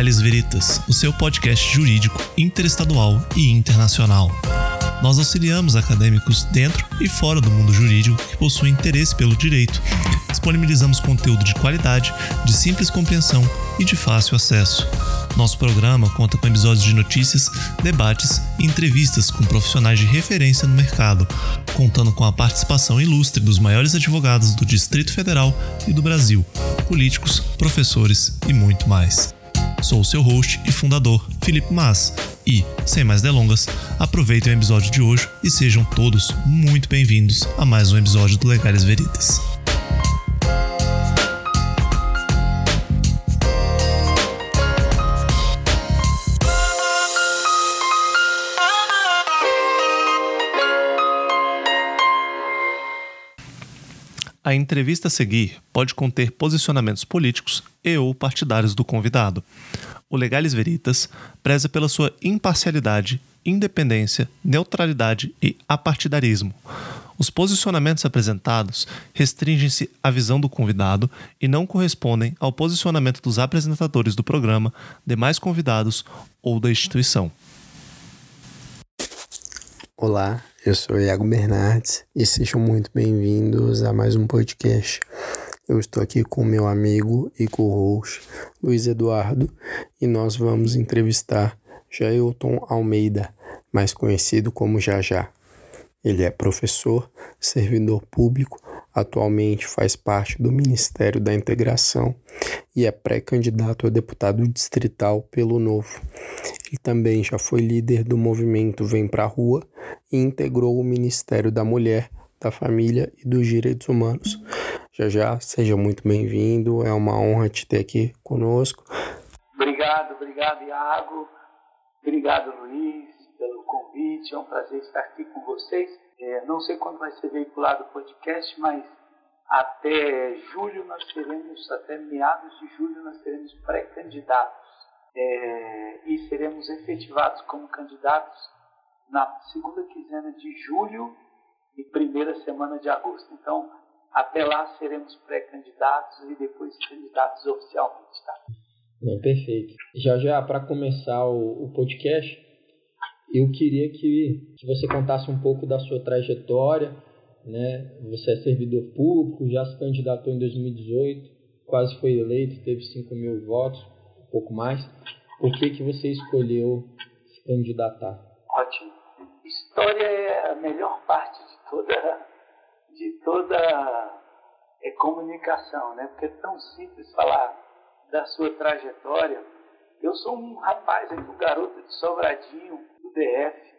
Legales Veritas, o seu podcast jurídico interestadual e internacional. Nós auxiliamos acadêmicos dentro e fora do mundo jurídico que possuem interesse pelo direito. Disponibilizamos conteúdo de qualidade, de simples compreensão e de fácil acesso. Nosso programa conta com episódios de notícias, debates e entrevistas com profissionais de referência no mercado, contando com a participação ilustre dos maiores advogados do Distrito Federal e do Brasil, políticos, professores e muito mais. Sou o seu host e fundador, Felipe Mas, e, sem mais delongas, aproveitem o episódio de hoje e sejam todos muito bem-vindos a mais um episódio do Legais Veritas. A entrevista a seguir pode conter posicionamentos políticos e ou partidários do convidado. O Legales Veritas preza pela sua imparcialidade, independência, neutralidade e apartidarismo. Os posicionamentos apresentados restringem-se à visão do convidado e não correspondem ao posicionamento dos apresentadores do programa, demais convidados ou da instituição. Olá, eu sou Iago Bernardes e sejam muito bem-vindos a mais um podcast. Eu estou aqui com meu amigo e co-host Luiz Eduardo e nós vamos entrevistar Jailton Almeida, mais conhecido como Jajá. Ele é professor, servidor público, atualmente faz parte do Ministério da Integração e é pré-candidato a deputado distrital pelo Novo. Ele também já foi líder do movimento Vem Pra Rua e integrou o Ministério da Mulher, da Família e dos Direitos Humanos. Já já, seja muito bem-vindo, é uma honra te ter aqui conosco. Obrigado, obrigado, Iago. Obrigado, Luiz, pelo convite. É um prazer estar aqui com vocês. É, não sei quando vai ser veiculado o podcast, mas até julho nós teremos, até meados de julho, nós teremos pré-candidatos é, e seremos efetivados como candidatos na segunda quinzena de julho e primeira semana de agosto. Então, até lá seremos pré-candidatos e depois candidatos oficialmente. Tá? Perfeito. Já já, para começar o, o, podcast, eu queria que, que você contasse um pouco da sua trajetória. Né? Você é servidor público, já se candidatou em 2018, quase foi eleito, teve 5 mil votos pouco mais. Por que, que você escolheu se candidatar? Ótimo. História é a melhor parte de toda, de toda é, comunicação, né? Porque é tão simples falar da sua trajetória. Eu sou um rapaz, um garoto de Sobradinho, do DF,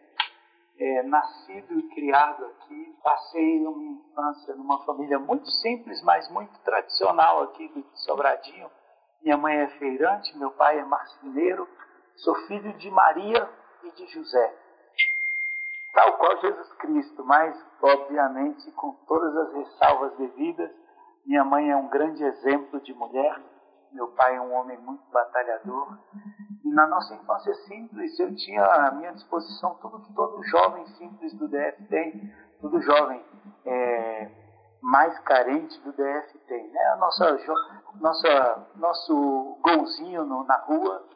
é, nascido e criado aqui. Passei uma infância numa família muito simples, mas muito tradicional aqui do Sobradinho minha mãe é feirante, meu pai é marceneiro, sou filho de Maria e de José. Tal qual Jesus Cristo, mas obviamente com todas as ressalvas devidas. Minha mãe é um grande exemplo de mulher, meu pai é um homem muito batalhador. E na nossa infância simples, eu tinha à minha disposição tudo que todo jovem simples do DF tem, todo jovem é, mais carente do DF tem. Né? A nossa, nossa, nosso golzinho no, na rua,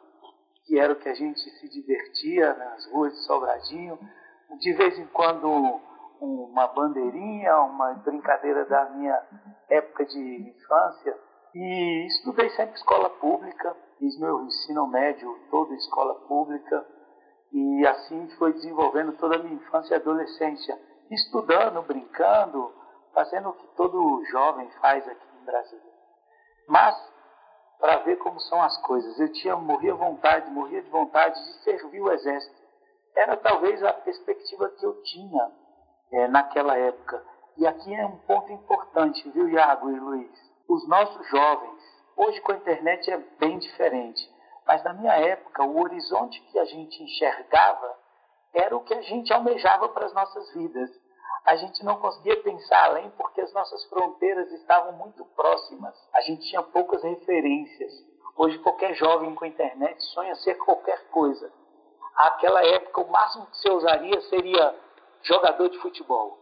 que era o que a gente se divertia nas ruas de Sobradinho. De vez em quando uma bandeirinha, uma brincadeira da minha época de infância. E estudei sempre escola pública, fiz meu ensino médio todo escola pública. E assim foi desenvolvendo toda a minha infância e adolescência, estudando, brincando, fazendo o que todo jovem faz aqui em Brasília. Mas, para ver como são as coisas, eu tinha, morria vontade, morria de vontade de servir o exército. Era talvez a perspectiva que eu tinha é, naquela época. E aqui é um ponto importante, viu, Iago e Luiz? Os nossos jovens, hoje com a internet é bem diferente, mas na minha época, o horizonte que a gente enxergava era o que a gente almejava para as nossas vidas a gente não conseguia pensar além porque as nossas fronteiras estavam muito próximas. A gente tinha poucas referências. Hoje qualquer jovem com internet sonha ser qualquer coisa. Aquela época o máximo que se usaria seria jogador de futebol.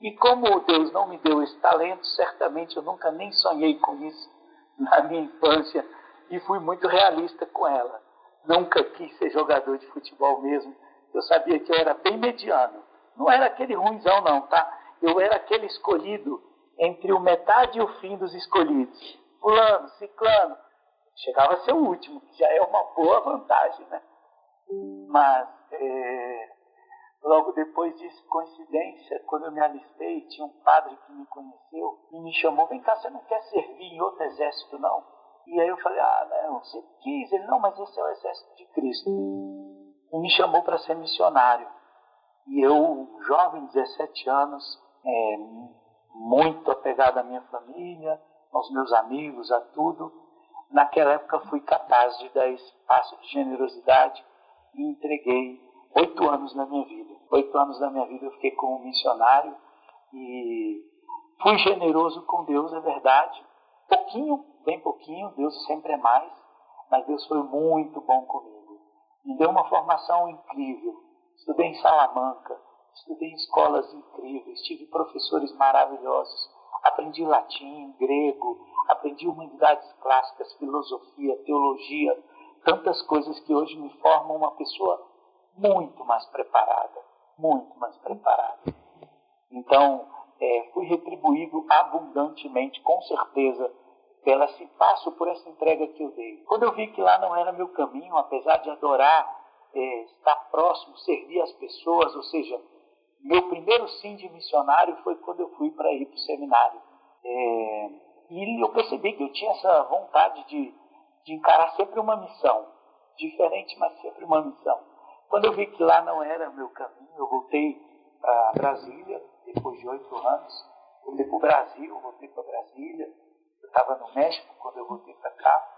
E como Deus não me deu esse talento, certamente eu nunca nem sonhei com isso na minha infância e fui muito realista com ela. Nunca quis ser jogador de futebol mesmo. Eu sabia que eu era bem mediano. Não era aquele ruimzão, não, tá? Eu era aquele escolhido entre o metade e o fim dos escolhidos. Fulano, ciclano. Chegava a ser o último, que já é uma boa vantagem, né? Mas, é, logo depois disso, coincidência, quando eu me alistei, tinha um padre que me conheceu e me chamou: Vem cá, você não quer servir em outro exército, não? E aí eu falei: Ah, não, você quis. Ele: Não, mas esse é o exército de Cristo. E me chamou para ser missionário. E eu, jovem, 17 anos, é, muito apegado à minha família, aos meus amigos, a tudo, naquela época fui capaz de dar esse passo de generosidade e entreguei oito anos da minha vida. Oito anos da minha vida eu fiquei como missionário e fui generoso com Deus, é verdade. Pouquinho, bem pouquinho, Deus sempre é mais, mas Deus foi muito bom comigo. Me deu uma formação incrível. Estudei em Salamanca, estudei em escolas incríveis, tive professores maravilhosos, aprendi latim, grego, aprendi humanidades clássicas, filosofia, teologia, tantas coisas que hoje me formam uma pessoa muito mais preparada, muito mais preparada. Então, é, fui retribuído abundantemente, com certeza, pela esse passo por essa entrega que eu dei. Quando eu vi que lá não era meu caminho, apesar de adorar é, estar próximo, servir as pessoas, ou seja, meu primeiro sim de missionário foi quando eu fui para ir para o seminário. É, e eu percebi que eu tinha essa vontade de, de encarar sempre uma missão, diferente, mas sempre uma missão. Quando eu vi que lá não era meu caminho, eu voltei para Brasília, depois de oito anos. Voltei para o Brasil, voltei para Brasília. Eu estava no México quando eu voltei para cá.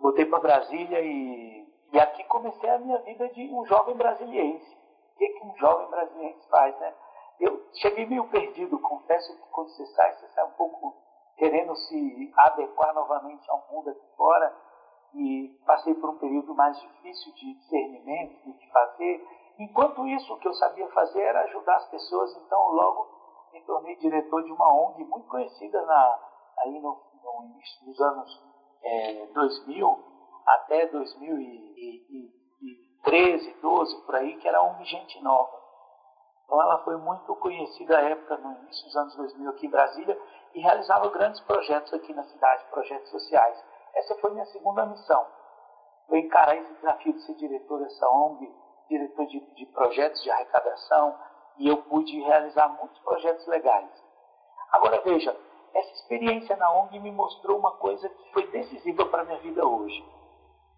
Voltei para Brasília e, e aqui comecei a minha vida de um jovem brasiliense que, que um jovem brasileiro faz, né? Eu cheguei meio perdido, confesso que quando você sai, você sai um pouco querendo se adequar novamente ao mundo aqui fora e passei por um período mais difícil de discernimento do que fazer. Enquanto isso, o que eu sabia fazer era ajudar as pessoas, então logo me tornei diretor de uma ONG muito conhecida na, aí no, no dos anos é, 2000 até 2000 13, 12 por aí, que era uma Gente Nova. Então ela foi muito conhecida à época, no início dos anos 2000 aqui em Brasília, e realizava grandes projetos aqui na cidade, projetos sociais. Essa foi minha segunda missão. Eu encarar esse desafio de ser diretor dessa ONG, diretor de, de projetos de arrecadação, e eu pude realizar muitos projetos legais. Agora veja, essa experiência na ONG me mostrou uma coisa que foi decisiva para a minha vida hoje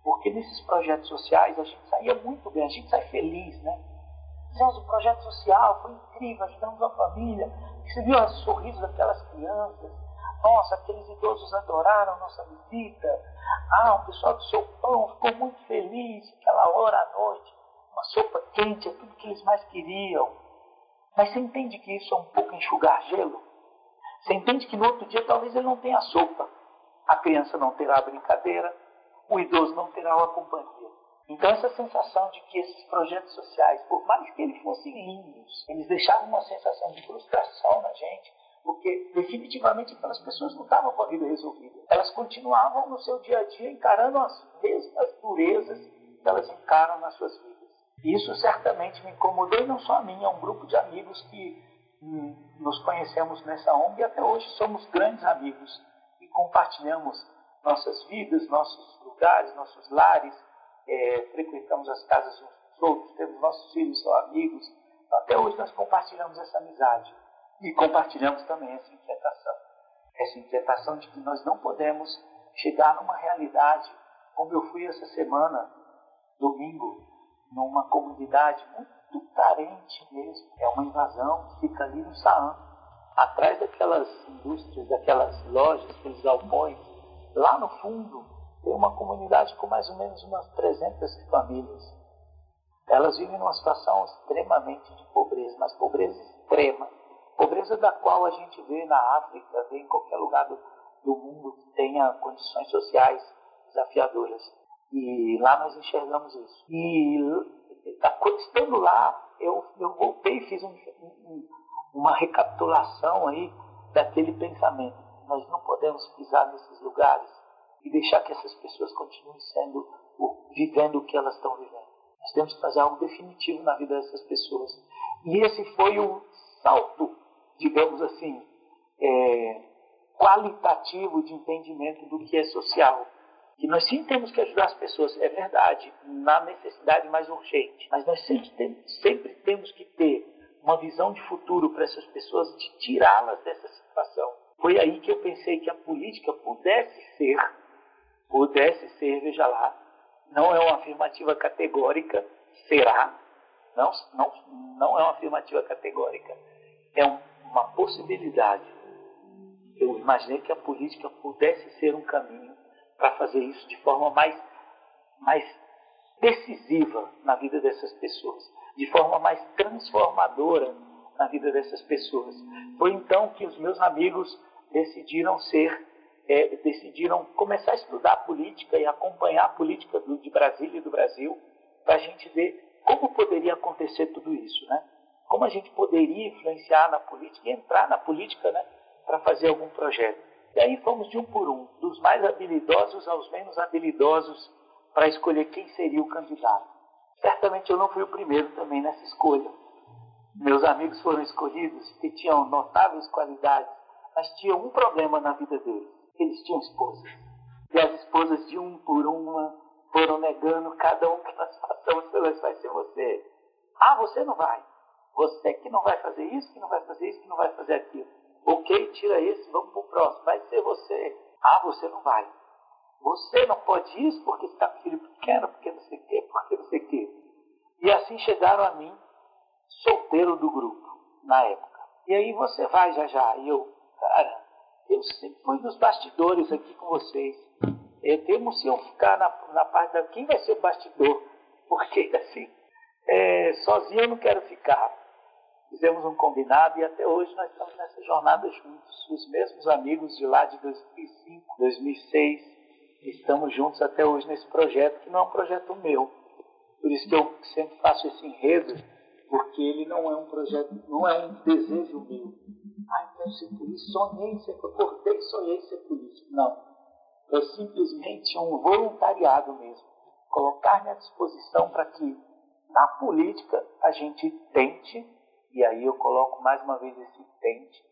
porque nesses projetos sociais a gente saía muito bem, a gente sai feliz, né? Fizemos um projeto social, foi incrível, ajudamos a família. Você viu os sorrisos daquelas crianças? Nossa, aqueles idosos adoraram nossa visita. Ah, o pessoal do seu pão ficou muito feliz, aquela hora à noite. Uma sopa quente, é tudo que eles mais queriam. Mas você entende que isso é um pouco enxugar gelo? Você entende que no outro dia talvez ele não tenha sopa. A criança não terá brincadeira, o idoso não terá uma companhia. Então, essa sensação de que esses projetos sociais, por mais que eles fossem lindos, eles deixavam uma sensação de frustração na gente, porque definitivamente aquelas pessoas não estavam com a vida resolvida. Elas continuavam no seu dia a dia encarando as mesmas durezas que elas encaram nas suas vidas. E isso certamente me incomodou, e não só a mim, é um grupo de amigos que hum, nos conhecemos nessa ONG e até hoje somos grandes amigos e compartilhamos nossas vidas, nossos lugares, nossos lares, é, frequentamos as casas uns dos outros, temos nossos filhos, são amigos. Então, até hoje nós compartilhamos essa amizade e compartilhamos também essa inquietação. Essa inquietação de que nós não podemos chegar numa realidade como eu fui essa semana, domingo, numa comunidade muito carente mesmo. É uma invasão que fica ali no Saam, atrás daquelas indústrias, daquelas lojas, aqueles galpões. Lá no fundo, tem uma comunidade com mais ou menos umas 300 famílias. Elas vivem numa situação extremamente de pobreza, mas pobreza extrema. Pobreza da qual a gente vê na África, vê em qualquer lugar do, do mundo que tenha condições sociais desafiadoras. E lá nós enxergamos isso. E estando lá, eu, eu voltei e fiz um, um, uma recapitulação aí daquele pensamento. Nós não podemos pisar nesses lugares e deixar que essas pessoas continuem sendo, vivendo o que elas estão vivendo. Nós temos que fazer algo definitivo na vida dessas pessoas. E esse foi o salto, digamos assim, é, qualitativo de entendimento do que é social. Que nós sim temos que ajudar as pessoas, é verdade, na necessidade mais urgente. Mas nós sempre, tem, sempre temos que ter uma visão de futuro para essas pessoas, de tirá-las dessa situação. Foi aí que eu pensei que a política pudesse ser, pudesse ser, veja lá, não é uma afirmativa categórica, será, não, não, não é uma afirmativa categórica, é um, uma possibilidade. Eu imaginei que a política pudesse ser um caminho para fazer isso de forma mais, mais decisiva na vida dessas pessoas, de forma mais transformadora na vida dessas pessoas. Foi então que os meus amigos decidiram ser, é, decidiram começar a estudar política e acompanhar a política do, de Brasília e do Brasil, para a gente ver como poderia acontecer tudo isso, né? Como a gente poderia influenciar na política e entrar na política, né? Para fazer algum projeto. E aí fomos de um por um, dos mais habilidosos aos menos habilidosos, para escolher quem seria o candidato. Certamente eu não fui o primeiro também nessa escolha. Meus amigos foram escolhidos que tinham notáveis qualidades, mas tinham um problema na vida deles. Eles tinham esposas. E as esposas, de um por uma, foram negando cada um que nós passamos pelas vai ser você. Ah, você não vai. Você que não vai fazer isso, que não vai fazer isso, que não vai fazer aquilo. Ok, tira esse, vamos para o próximo. Vai ser você. Ah, você não vai. Você não pode isso porque está com filho pequeno, porque não sei o quê, porque não sei o quê. E assim chegaram a mim, solteiro do grupo, na época. E aí você vai já já. E eu, cara, eu sempre fui dos bastidores aqui com vocês. Eu temo se eu ficar na, na parte da. Quem vai ser o bastidor? Porque assim, é, sozinho eu não quero ficar. Fizemos um combinado e até hoje nós estamos nessa jornada juntos. Os mesmos amigos de lá de 2005, 2006, estamos juntos até hoje nesse projeto, que não é um projeto meu. Por isso que eu sempre faço esse enredo, porque ele não é um projeto, não é um desejo meu. Ai, quero ser polícia, sonhei ser, acordei e sonhei ser polícia. Não é simplesmente um voluntariado mesmo. Colocar-me à disposição para que na política a gente tente, e aí eu coloco mais uma vez esse tente,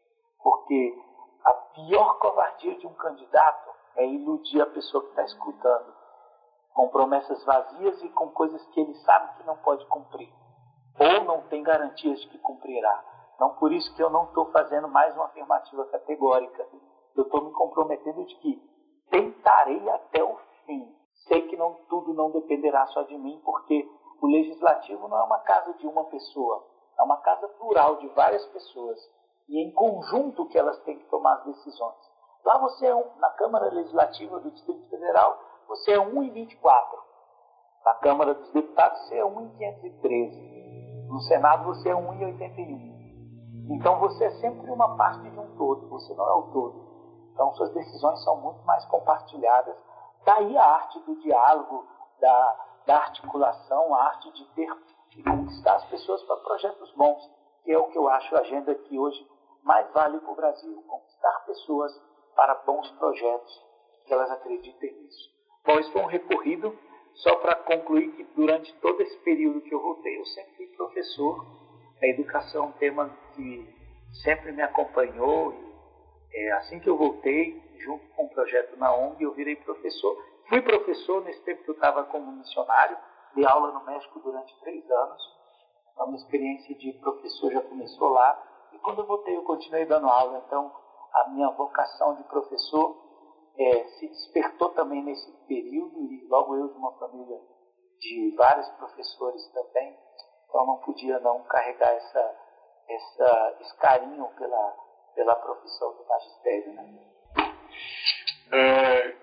porque a pior covardia de um candidato é iludir a pessoa que está escutando com promessas vazias e com coisas que ele sabe que não pode cumprir, ou não tem garantias de que cumprirá. Não por isso que eu não estou fazendo mais uma afirmativa categórica. Eu estou me comprometendo de que tentarei até o fim. Sei que não, tudo não dependerá só de mim, porque o legislativo não é uma casa de uma pessoa, é uma casa plural de várias pessoas. E em conjunto que elas têm que tomar as decisões. Lá você é um, na Câmara Legislativa do Distrito Federal, você é 1 em 24. Na Câmara dos Deputados, você é 1 em 513. No Senado, você é 1 em 81. Então, você é sempre uma parte de um todo, você não é o todo. Então, suas decisões são muito mais compartilhadas. Daí a arte do diálogo, da, da articulação, a arte de ter de conquistar as pessoas para projetos bons, que é o que eu acho a agenda que hoje mais vale para o Brasil. Conquistar pessoas para bons projetos, que elas acreditem nisso. Bom, isso foi um recorrido, só para concluir que durante todo esse período que eu voltei, eu sempre fui professor. A educação é um tema que sempre me acompanhou é, assim que eu voltei, junto com o um projeto na ONG, eu virei professor. Fui professor nesse tempo que eu estava como missionário, dei aula no México durante três anos. Então, minha experiência de professor já começou lá. E quando eu voltei, eu continuei dando aula. Então, a minha vocação de professor é, se despertou também nesse período. E logo eu, de uma família de vários professores também, então não podia não carregar essa, essa, esse carinho pela pela profissão do magistério. Né? É,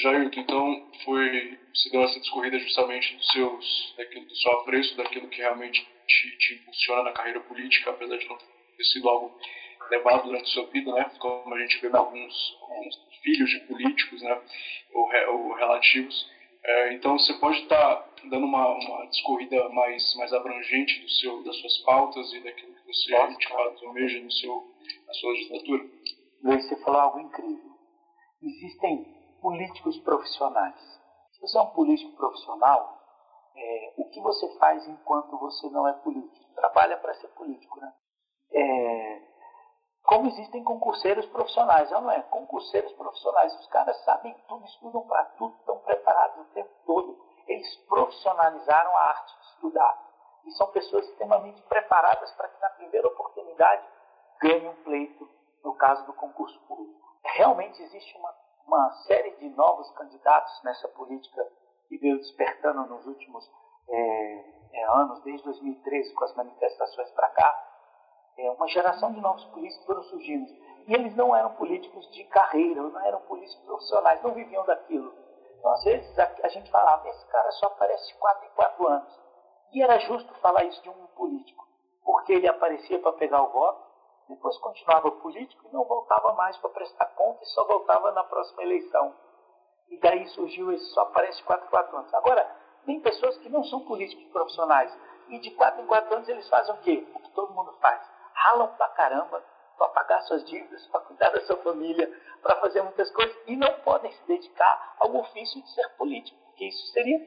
Jailton, então foi, se deu essa discorrida justamente dos seus, daquilo, do seu apreço, daquilo que realmente te, te impulsiona na carreira política, apesar de não ter sido algo levado durante sua vida, né? Como a gente vê em alguns, alguns filhos de políticos, né? Ou, ou relativos. É, então você pode estar tá dando uma, uma discorrida mais, mais abrangente do seu, das suas pautas e daquilo que você Nossa, de fato almeja no seu, na sua legislatura? Luiz, você falou algo incrível. Existem políticos profissionais. Se você é um político profissional, é, o que você faz enquanto você não é político? Trabalha para ser político, né? É, como existem concurseiros profissionais, não é? Concurseiros profissionais, os caras sabem tudo, estudam para tudo, estão preparados o tempo todo. Eles profissionalizaram a arte de estudar. E são pessoas extremamente preparadas para que na primeira oportunidade ganhem um pleito, no caso do concurso público. Realmente existe uma, uma série de novos candidatos nessa política que veio despertando nos últimos é, é, anos, desde 2013, com as manifestações para cá. É, uma geração de novos políticos foram surgindo. E eles não eram políticos de carreira, não eram políticos profissionais, não viviam daquilo. Então, às vezes, a, a gente falava, esse cara só aparece quatro em quatro anos. E era justo falar isso de um político, porque ele aparecia para pegar o voto, depois continuava político e não voltava mais para prestar conta e só voltava na próxima eleição. E daí surgiu esse só aparece 4 em 4 anos. Agora, tem pessoas que não são políticos profissionais. E de 4 em 4 anos eles fazem o quê? O que todo mundo faz. Ralam pra caramba para pagar suas dívidas, para cuidar da sua família, para fazer muitas coisas e não podem se dedicar ao ofício de ser político, porque isso seria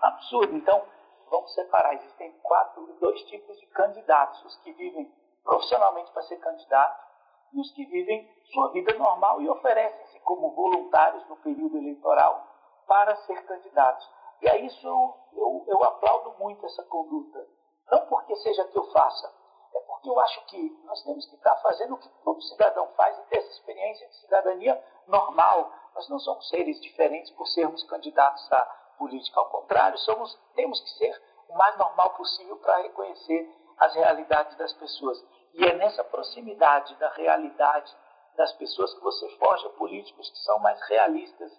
absurdo. Então, vamos separar. Existem quatro, dois tipos de candidatos: os que vivem profissionalmente para ser candidato e os que vivem sua vida normal e oferecem-se como voluntários no período eleitoral para ser candidatos. E a isso eu, eu, eu aplaudo muito essa conduta. Não porque seja que eu faça, é porque eu acho que nós temos que estar fazendo o que todo cidadão faz e ter essa experiência de cidadania normal. Nós não somos seres diferentes por sermos candidatos à política. Ao contrário, somos, temos que ser o mais normal possível para reconhecer as realidades das pessoas. E é nessa proximidade da realidade das pessoas que você forja políticos que são mais realistas,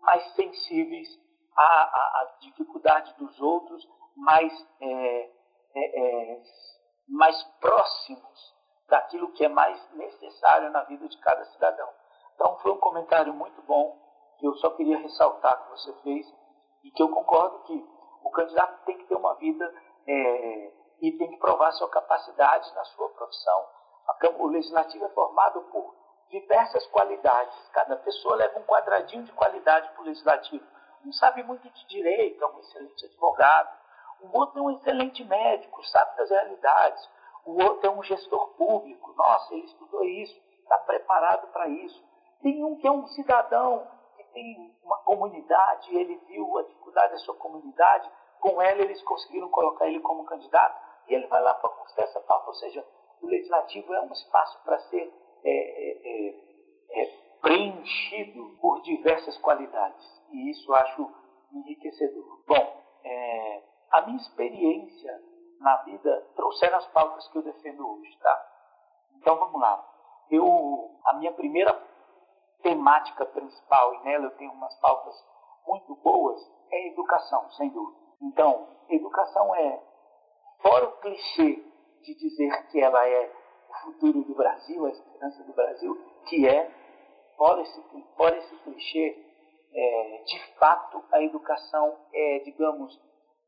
mais sensíveis à, à, à dificuldade dos outros, mais, é, é, é, mais próximos daquilo que é mais necessário na vida de cada cidadão. Então foi um comentário muito bom que eu só queria ressaltar que você fez e que eu concordo que o candidato tem que ter uma vida é, e tem que provar sua capacidade na sua profissão. O legislativo é formado por diversas qualidades. Cada pessoa leva um quadradinho de qualidade para o legislativo. Um sabe muito de direito, é um excelente advogado. O outro é um excelente médico, sabe das realidades. O outro é um gestor público. Nossa, ele estudou isso, está preparado para isso. Tem um que é um cidadão que tem uma comunidade, ele viu a dificuldade da sua comunidade, com ela eles conseguiram colocar ele como candidato e ele vai lá para conquistar essa pauta. Ou seja, o legislativo é um espaço para ser é, é, é, é, preenchido por diversas qualidades. E isso acho enriquecedor. Bom, é, a minha experiência na vida trouxeram as pautas que eu defendo hoje, tá? Então vamos lá. Eu, a minha primeira temática principal, e nela eu tenho umas pautas muito boas, é educação, sem dúvida. Então, educação é fora o clichê de dizer que ela é o futuro do Brasil, a esperança do Brasil, que é, fora esse, fora esse clichê, é, de fato a educação é, digamos,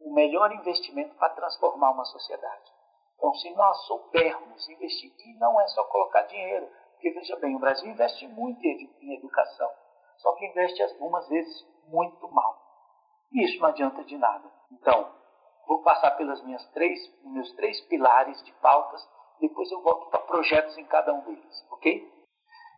o melhor investimento para transformar uma sociedade. Então, se nós soubermos investir, e não é só colocar dinheiro, porque veja bem, o Brasil investe muito em educação, só que investe algumas vezes muito mal. E isso não adianta de nada. Então, Vou passar pelas minhas três, meus três pilares de pautas, depois eu volto para projetos em cada um deles, ok?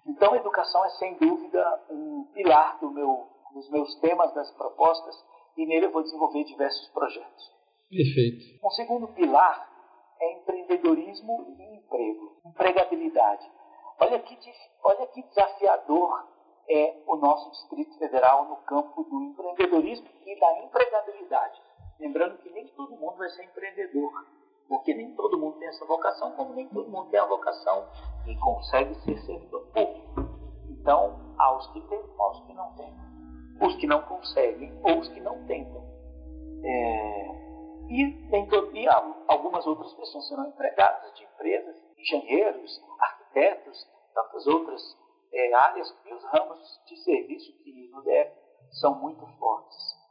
Então, educação é sem dúvida um pilar do meu, dos meus temas, das propostas, e nele eu vou desenvolver diversos projetos. Perfeito. Um segundo pilar é empreendedorismo e emprego, empregabilidade. Olha que, olha que desafiador é o nosso Distrito Federal no campo do empreendedorismo e da empregabilidade. Lembrando que nem todo mundo vai ser empreendedor, porque nem todo mundo tem essa vocação, como nem todo mundo tem a vocação e consegue ser servidor público. Então, há os que têm, há os que não têm. Os que não conseguem ou os que não tentam. É... E, todo... e algumas outras pessoas serão empregadas de empresas, engenheiros, arquitetos, tantas outras é, áreas e os ramos de serviço que no DF são muito fortes.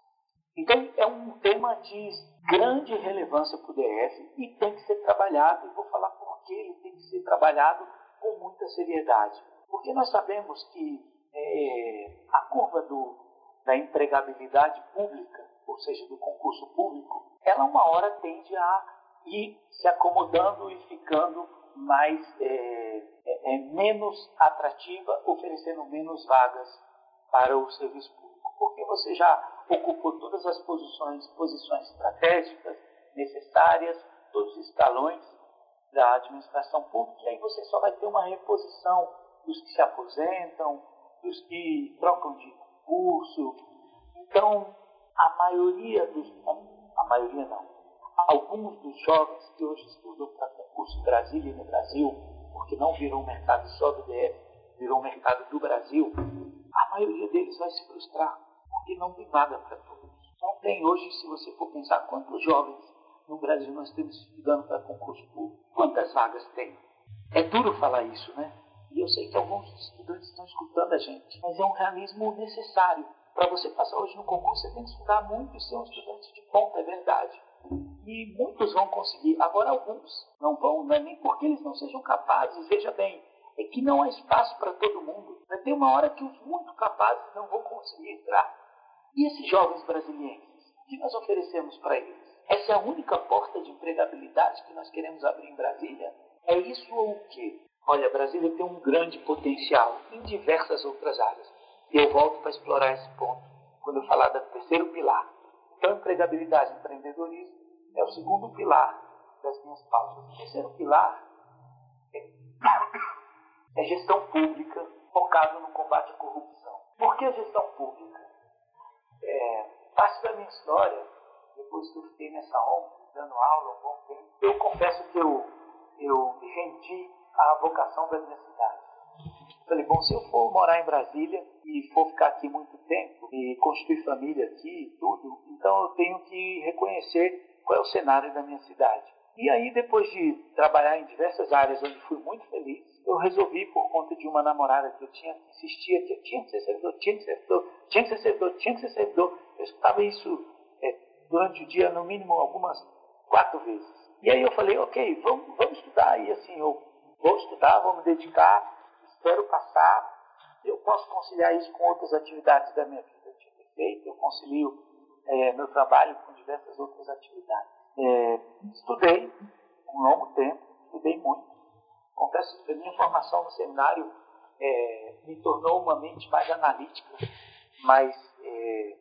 Então, é um tema de grande relevância para o DF e tem que ser trabalhado. E vou falar por que ele tem que ser trabalhado com muita seriedade. Porque nós sabemos que é, a curva do, da empregabilidade pública, ou seja, do concurso público, ela uma hora tende a ir se acomodando e ficando mais é, é, é, menos atrativa, oferecendo menos vagas para o serviço público, porque você já ocupou todas as posições, posições estratégicas necessárias, todos os escalões da administração pública, e aí você só vai ter uma reposição dos que se aposentam, dos que trocam de curso. Então, a maioria dos. A maioria não. Alguns dos jovens que hoje estudam para concurso em Brasília e no Brasil, porque não virou um mercado só do DF, virou um mercado do Brasil, a maioria deles vai se frustrar, porque não tem vaga para todos. Não tem hoje, se você for pensar quantos jovens no Brasil nós temos estudando para concurso público, quantas vagas tem? É duro falar isso, né? E eu sei que alguns estudantes estão escutando a gente, mas é um realismo necessário. Para você passar hoje no concurso, você tem que estudar muito e ser um estudante de ponta, é verdade. E muitos vão conseguir. Agora, alguns não vão, não é nem porque eles não sejam capazes, veja bem, é que não há espaço para todo mundo. Vai ter uma hora que os muito capazes não vão conseguir entrar. E esses jovens brasileiros, o que nós oferecemos para eles? Essa é a única porta de empregabilidade que nós queremos abrir em Brasília? É isso ou o quê? Olha, Brasília tem um grande potencial em diversas outras áreas. E eu volto para explorar esse ponto quando eu falar do terceiro pilar. Então, empregabilidade e empreendedorismo é o segundo pilar das minhas pautas. O terceiro pilar é, é gestão pública focado no combate à corrupção. Por que gestão pública? É, parte da minha história, depois que eu fiquei nessa ONG, dando aula um bom tempo, eu confesso que eu, eu me rendi a vocação da minha cidade. Falei, bom, se eu for morar em Brasília e for ficar aqui muito tempo e construir família aqui tudo, então eu tenho que reconhecer qual é o cenário da minha cidade. E aí, depois de trabalhar em diversas áreas onde fui muito feliz, eu resolvi, por conta de uma namorada que eu tinha, insistia que eu tinha que ser servidor, tinha que ser servidor, tinha que ser servidor, tinha que ser servidor. Eu escutava isso é, durante o dia, no mínimo, algumas quatro vezes. E aí eu falei, ok, vamos, vamos estudar. E assim, eu vou estudar, vou me dedicar, espero passar. Eu posso conciliar isso com outras atividades da minha vida. Eu feito, eu concilio é, meu trabalho com diversas outras atividades. É, estudei um longo tempo, estudei muito. Confesso que a minha formação no seminário é, me tornou uma mente mais analítica, mais é,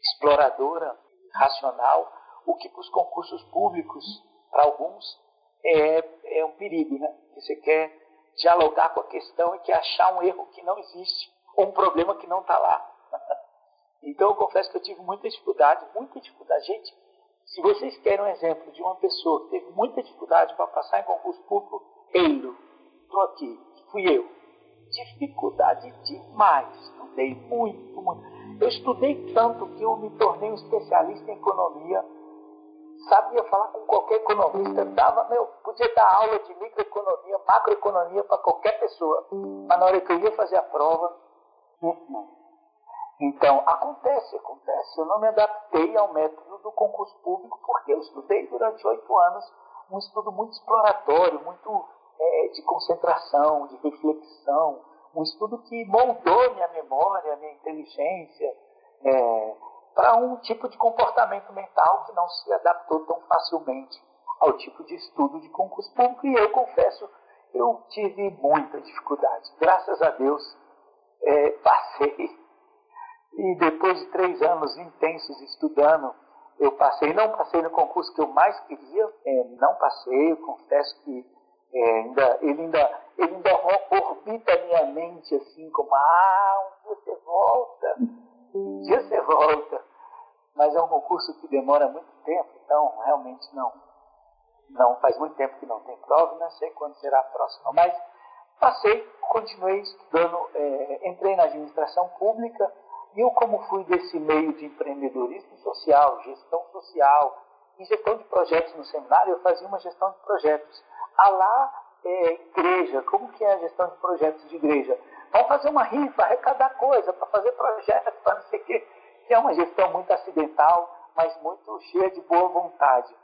exploradora, racional, o que para os concursos públicos, para alguns, é, é um perigo, né? Você quer dialogar com a questão e quer achar um erro que não existe, ou um problema que não está lá. então eu confesso que eu tive muita dificuldade, muita dificuldade. Gente, se vocês querem um exemplo de uma pessoa que teve muita dificuldade para passar em concurso público, Eiro, estou aqui, fui eu. Dificuldade demais, estudei muito, muito. Eu estudei tanto que eu me tornei um especialista em economia sabia falar com qualquer economista, dava, meu, podia dar aula de microeconomia, macroeconomia para qualquer pessoa. Mas na hora que eu ia fazer a prova, Então, acontece, acontece. Eu não me adaptei ao método do concurso público porque eu estudei durante oito anos um estudo muito exploratório, muito é, de concentração, de reflexão, um estudo que moldou minha memória, minha inteligência, é, para um tipo de comportamento mental que não se adaptou tão facilmente ao tipo de estudo de concurso público. E eu confesso, eu tive muita dificuldade. Graças a Deus, é, passei. E depois de três anos intensos estudando, eu passei. Não passei no concurso que eu mais queria, é, não passei. Eu confesso que é, ainda, ele ainda, ele ainda orbita a minha mente assim, como, ah, um dia você volta um dia você volta. Mas é um concurso que demora muito tempo, então realmente não. Não faz muito tempo que não tem prova, não sei quando será a próxima. Mas passei, continuei estudando, é, entrei na administração pública e eu, como fui desse meio de empreendedorismo social, gestão social e gestão de projetos no seminário, eu fazia uma gestão de projetos. A lá, é, igreja, como que é a gestão de projetos de igreja? Vamos fazer uma rifa, arrecadar coisa, para fazer projeto, para não sei o quê. Que é uma gestão muito acidental, mas muito cheia de boa vontade.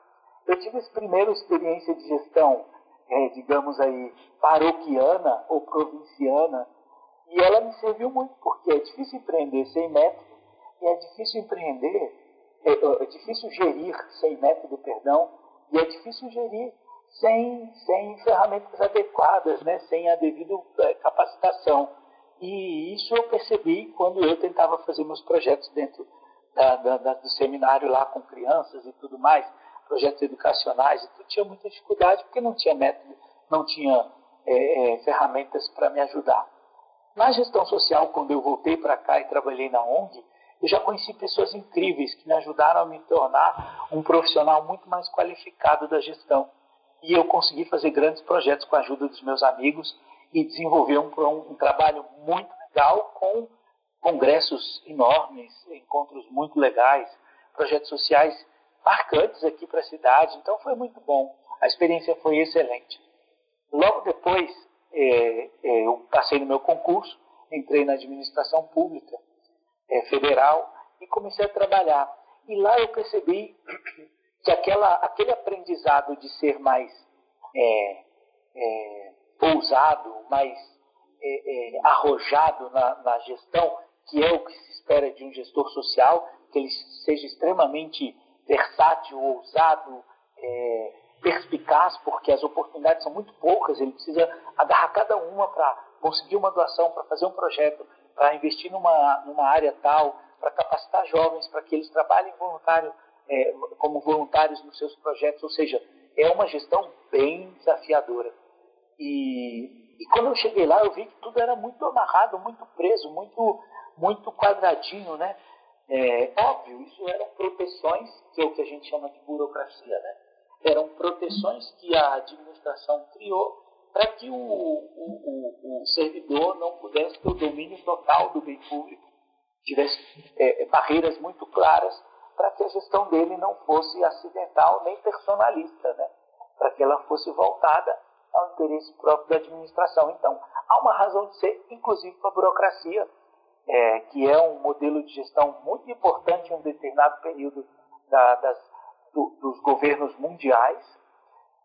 Eu tive essa primeira experiência de gestão, é, digamos aí, paroquiana ou provinciana, e ela me serviu muito, porque é difícil empreender sem método, E é difícil empreender, é, é, é difícil gerir sem método, perdão, e é difícil gerir sem, sem ferramentas adequadas, né? sem a devida é, capacitação. E isso eu percebi quando eu tentava fazer meus projetos dentro da, da, do seminário lá com crianças e tudo mais, projetos educacionais, e tudo, tinha muita dificuldade porque não tinha método, não tinha é, é, ferramentas para me ajudar. Na gestão social, quando eu voltei para cá e trabalhei na ONG, eu já conheci pessoas incríveis que me ajudaram a me tornar um profissional muito mais qualificado da gestão. E eu consegui fazer grandes projetos com a ajuda dos meus amigos e desenvolver um, um, um trabalho muito legal com congressos enormes, encontros muito legais, projetos sociais marcantes aqui para a cidade. Então foi muito bom. A experiência foi excelente. Logo depois, é, é, eu passei no meu concurso, entrei na administração pública é, federal e comecei a trabalhar. E lá eu percebi que aquela, aquele aprendizado de ser mais é, é, ousado, mais é, é, arrojado na, na, gestão, que é o que se espera de um gestor social, que ele seja extremamente versátil, ousado, é, perspicaz, porque as oportunidades são muito poucas, ele precisa agarrar cada uma para conseguir uma doação, para fazer um projeto, para investir numa, numa área tal, para capacitar jovens para que eles trabalhem voluntário, é, como voluntários nos seus projetos, ou seja, é uma gestão bem desafiadora. E, e quando eu cheguei lá, eu vi que tudo era muito amarrado, muito preso, muito, muito quadradinho, né? É, óbvio, isso eram proteções, que é o que a gente chama de burocracia, né? Eram proteções que a administração criou para que o, o, o, servidor não pudesse ter o domínio total do bem público, tivesse é, barreiras muito claras para que a gestão dele não fosse acidental nem personalista, né? para que ela fosse voltada ao interesse próprio da administração. Então, há uma razão de ser, inclusive para a burocracia, é, que é um modelo de gestão muito importante em um determinado período da, das, do, dos governos mundiais,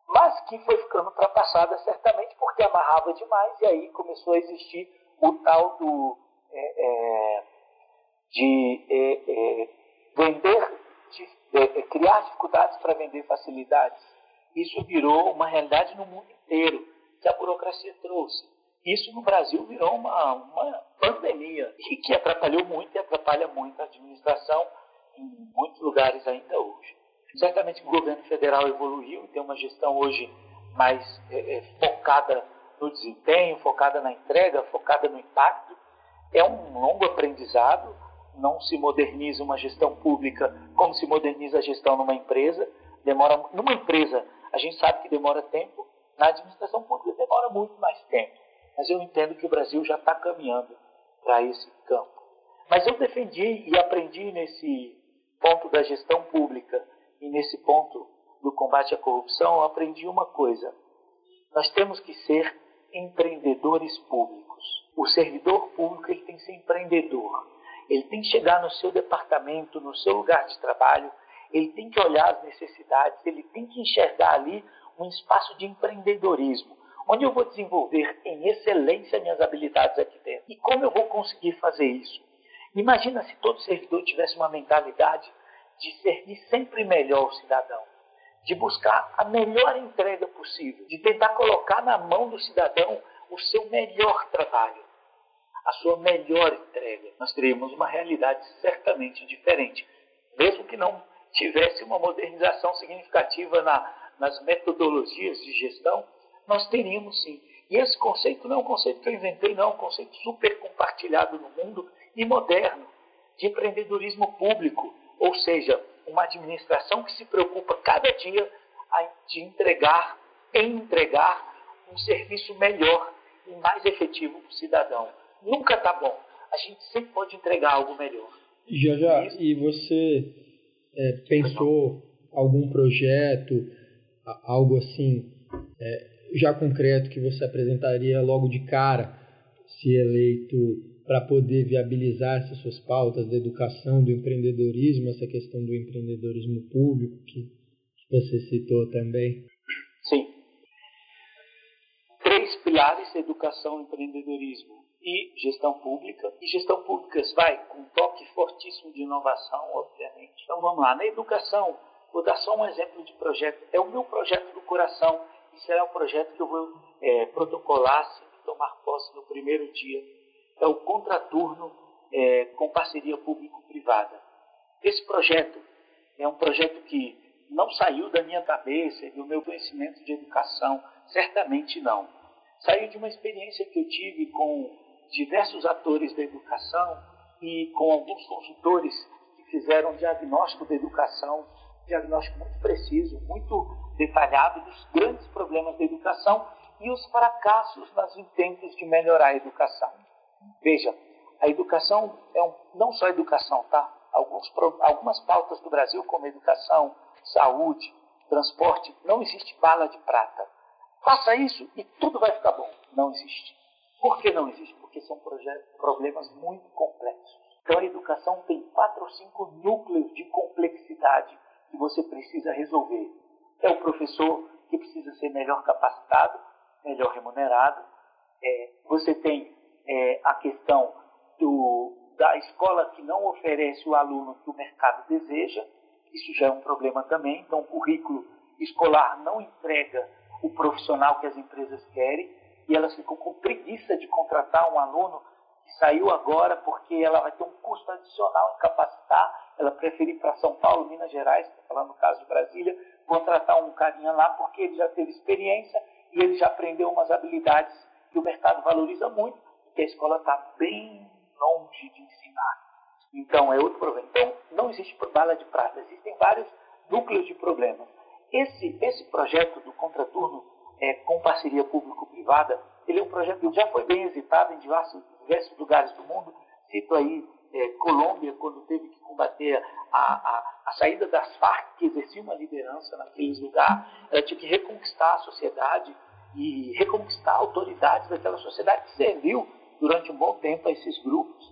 mas que foi ficando ultrapassada certamente porque amarrava demais e aí começou a existir o tal do é, é, de é, é, vender, de, é, criar dificuldades para vender facilidades. Isso virou uma realidade no mundo inteiro que a burocracia trouxe. Isso no Brasil virou uma, uma pandemia e que atrapalhou muito e atrapalha muito a administração em muitos lugares ainda hoje. Certamente o governo federal evoluiu e tem uma gestão hoje mais é, é, focada no desempenho, focada na entrega, focada no impacto. É um longo aprendizado, não se moderniza uma gestão pública como se moderniza a gestão numa empresa. Demora numa empresa, a gente sabe que demora tempo, na administração pública demora muito mais tempo. Mas eu entendo que o Brasil já está caminhando para esse campo. Mas eu defendi e aprendi nesse ponto da gestão pública e nesse ponto do combate à corrupção, eu aprendi uma coisa. Nós temos que ser empreendedores públicos. O servidor público ele tem que ser empreendedor. Ele tem que chegar no seu departamento, no seu lugar de trabalho, ele tem que olhar as necessidades, ele tem que enxergar ali um espaço de empreendedorismo, onde eu vou desenvolver em excelência minhas habilidades aqui dentro. E como eu vou conseguir fazer isso? Imagina se todo servidor tivesse uma mentalidade de servir sempre melhor o cidadão, de buscar a melhor entrega possível, de tentar colocar na mão do cidadão o seu melhor trabalho, a sua melhor entrega. Nós teríamos uma realidade certamente diferente, mesmo que não tivesse uma modernização significativa na, nas metodologias de gestão, nós teríamos sim. E esse conceito não é um conceito que eu inventei, não, é um conceito super compartilhado no mundo e moderno, de empreendedorismo público, ou seja, uma administração que se preocupa cada dia de entregar, em entregar um serviço melhor e mais efetivo para o cidadão. Nunca está bom. A gente sempre pode entregar algo melhor. Já já, e você é, pensou algum projeto, algo assim, é, já concreto que você apresentaria logo de cara, se eleito, para poder viabilizar essas suas pautas da educação, do empreendedorismo, essa questão do empreendedorismo público que, que você citou também? Sim. Três pilares: educação, empreendedorismo. E gestão pública. E gestão pública vai com um toque fortíssimo de inovação, obviamente. Então vamos lá, na educação, vou dar só um exemplo de projeto. É o meu projeto do coração e será o projeto que eu vou é, protocolar, se tomar posse no primeiro dia. É o contraturno é, com parceria público-privada. Esse projeto é um projeto que não saiu da minha cabeça do meu conhecimento de educação, certamente não. Saiu de uma experiência que eu tive com diversos atores da educação e com alguns consultores que fizeram um diagnóstico da educação, um diagnóstico muito preciso, muito detalhado dos grandes problemas da educação e os fracassos nos intentos de melhorar a educação. Veja, a educação é um, não só educação, tá? Alguns, algumas pautas do Brasil, como educação, saúde, transporte, não existe bala de prata. Faça isso e tudo vai ficar bom. Não existe. Por que não existe? Porque são problemas muito complexos. Então a educação tem quatro ou cinco núcleos de complexidade que você precisa resolver. É o professor que precisa ser melhor capacitado, melhor remunerado. É, você tem é, a questão do, da escola que não oferece o aluno que o mercado deseja. Isso já é um problema também. Então, o currículo escolar não entrega o profissional que as empresas querem e elas ficam com preguiça de contratar um aluno que saiu agora porque ela vai ter um custo adicional em capacitar, ela prefere ir para São Paulo, Minas Gerais, falando no caso de Brasília, contratar um carinha lá porque ele já teve experiência e ele já aprendeu umas habilidades que o mercado valoriza muito, que a escola está bem longe de ensinar. Então, é outro problema. Então, não existe bala de prata, existem vários núcleos de problemas. Esse, esse projeto do contraturno é, com parceria público-privada, ele é um projeto que já foi bem exitado em diversos, diversos lugares do mundo. Cito aí é, Colômbia, quando teve que combater a, a, a, saída das Farc, que exercia uma liderança naqueles lugares, ela tinha que reconquistar a sociedade e reconquistar autoridades daquela sociedade que serviu durante um bom tempo a esses grupos.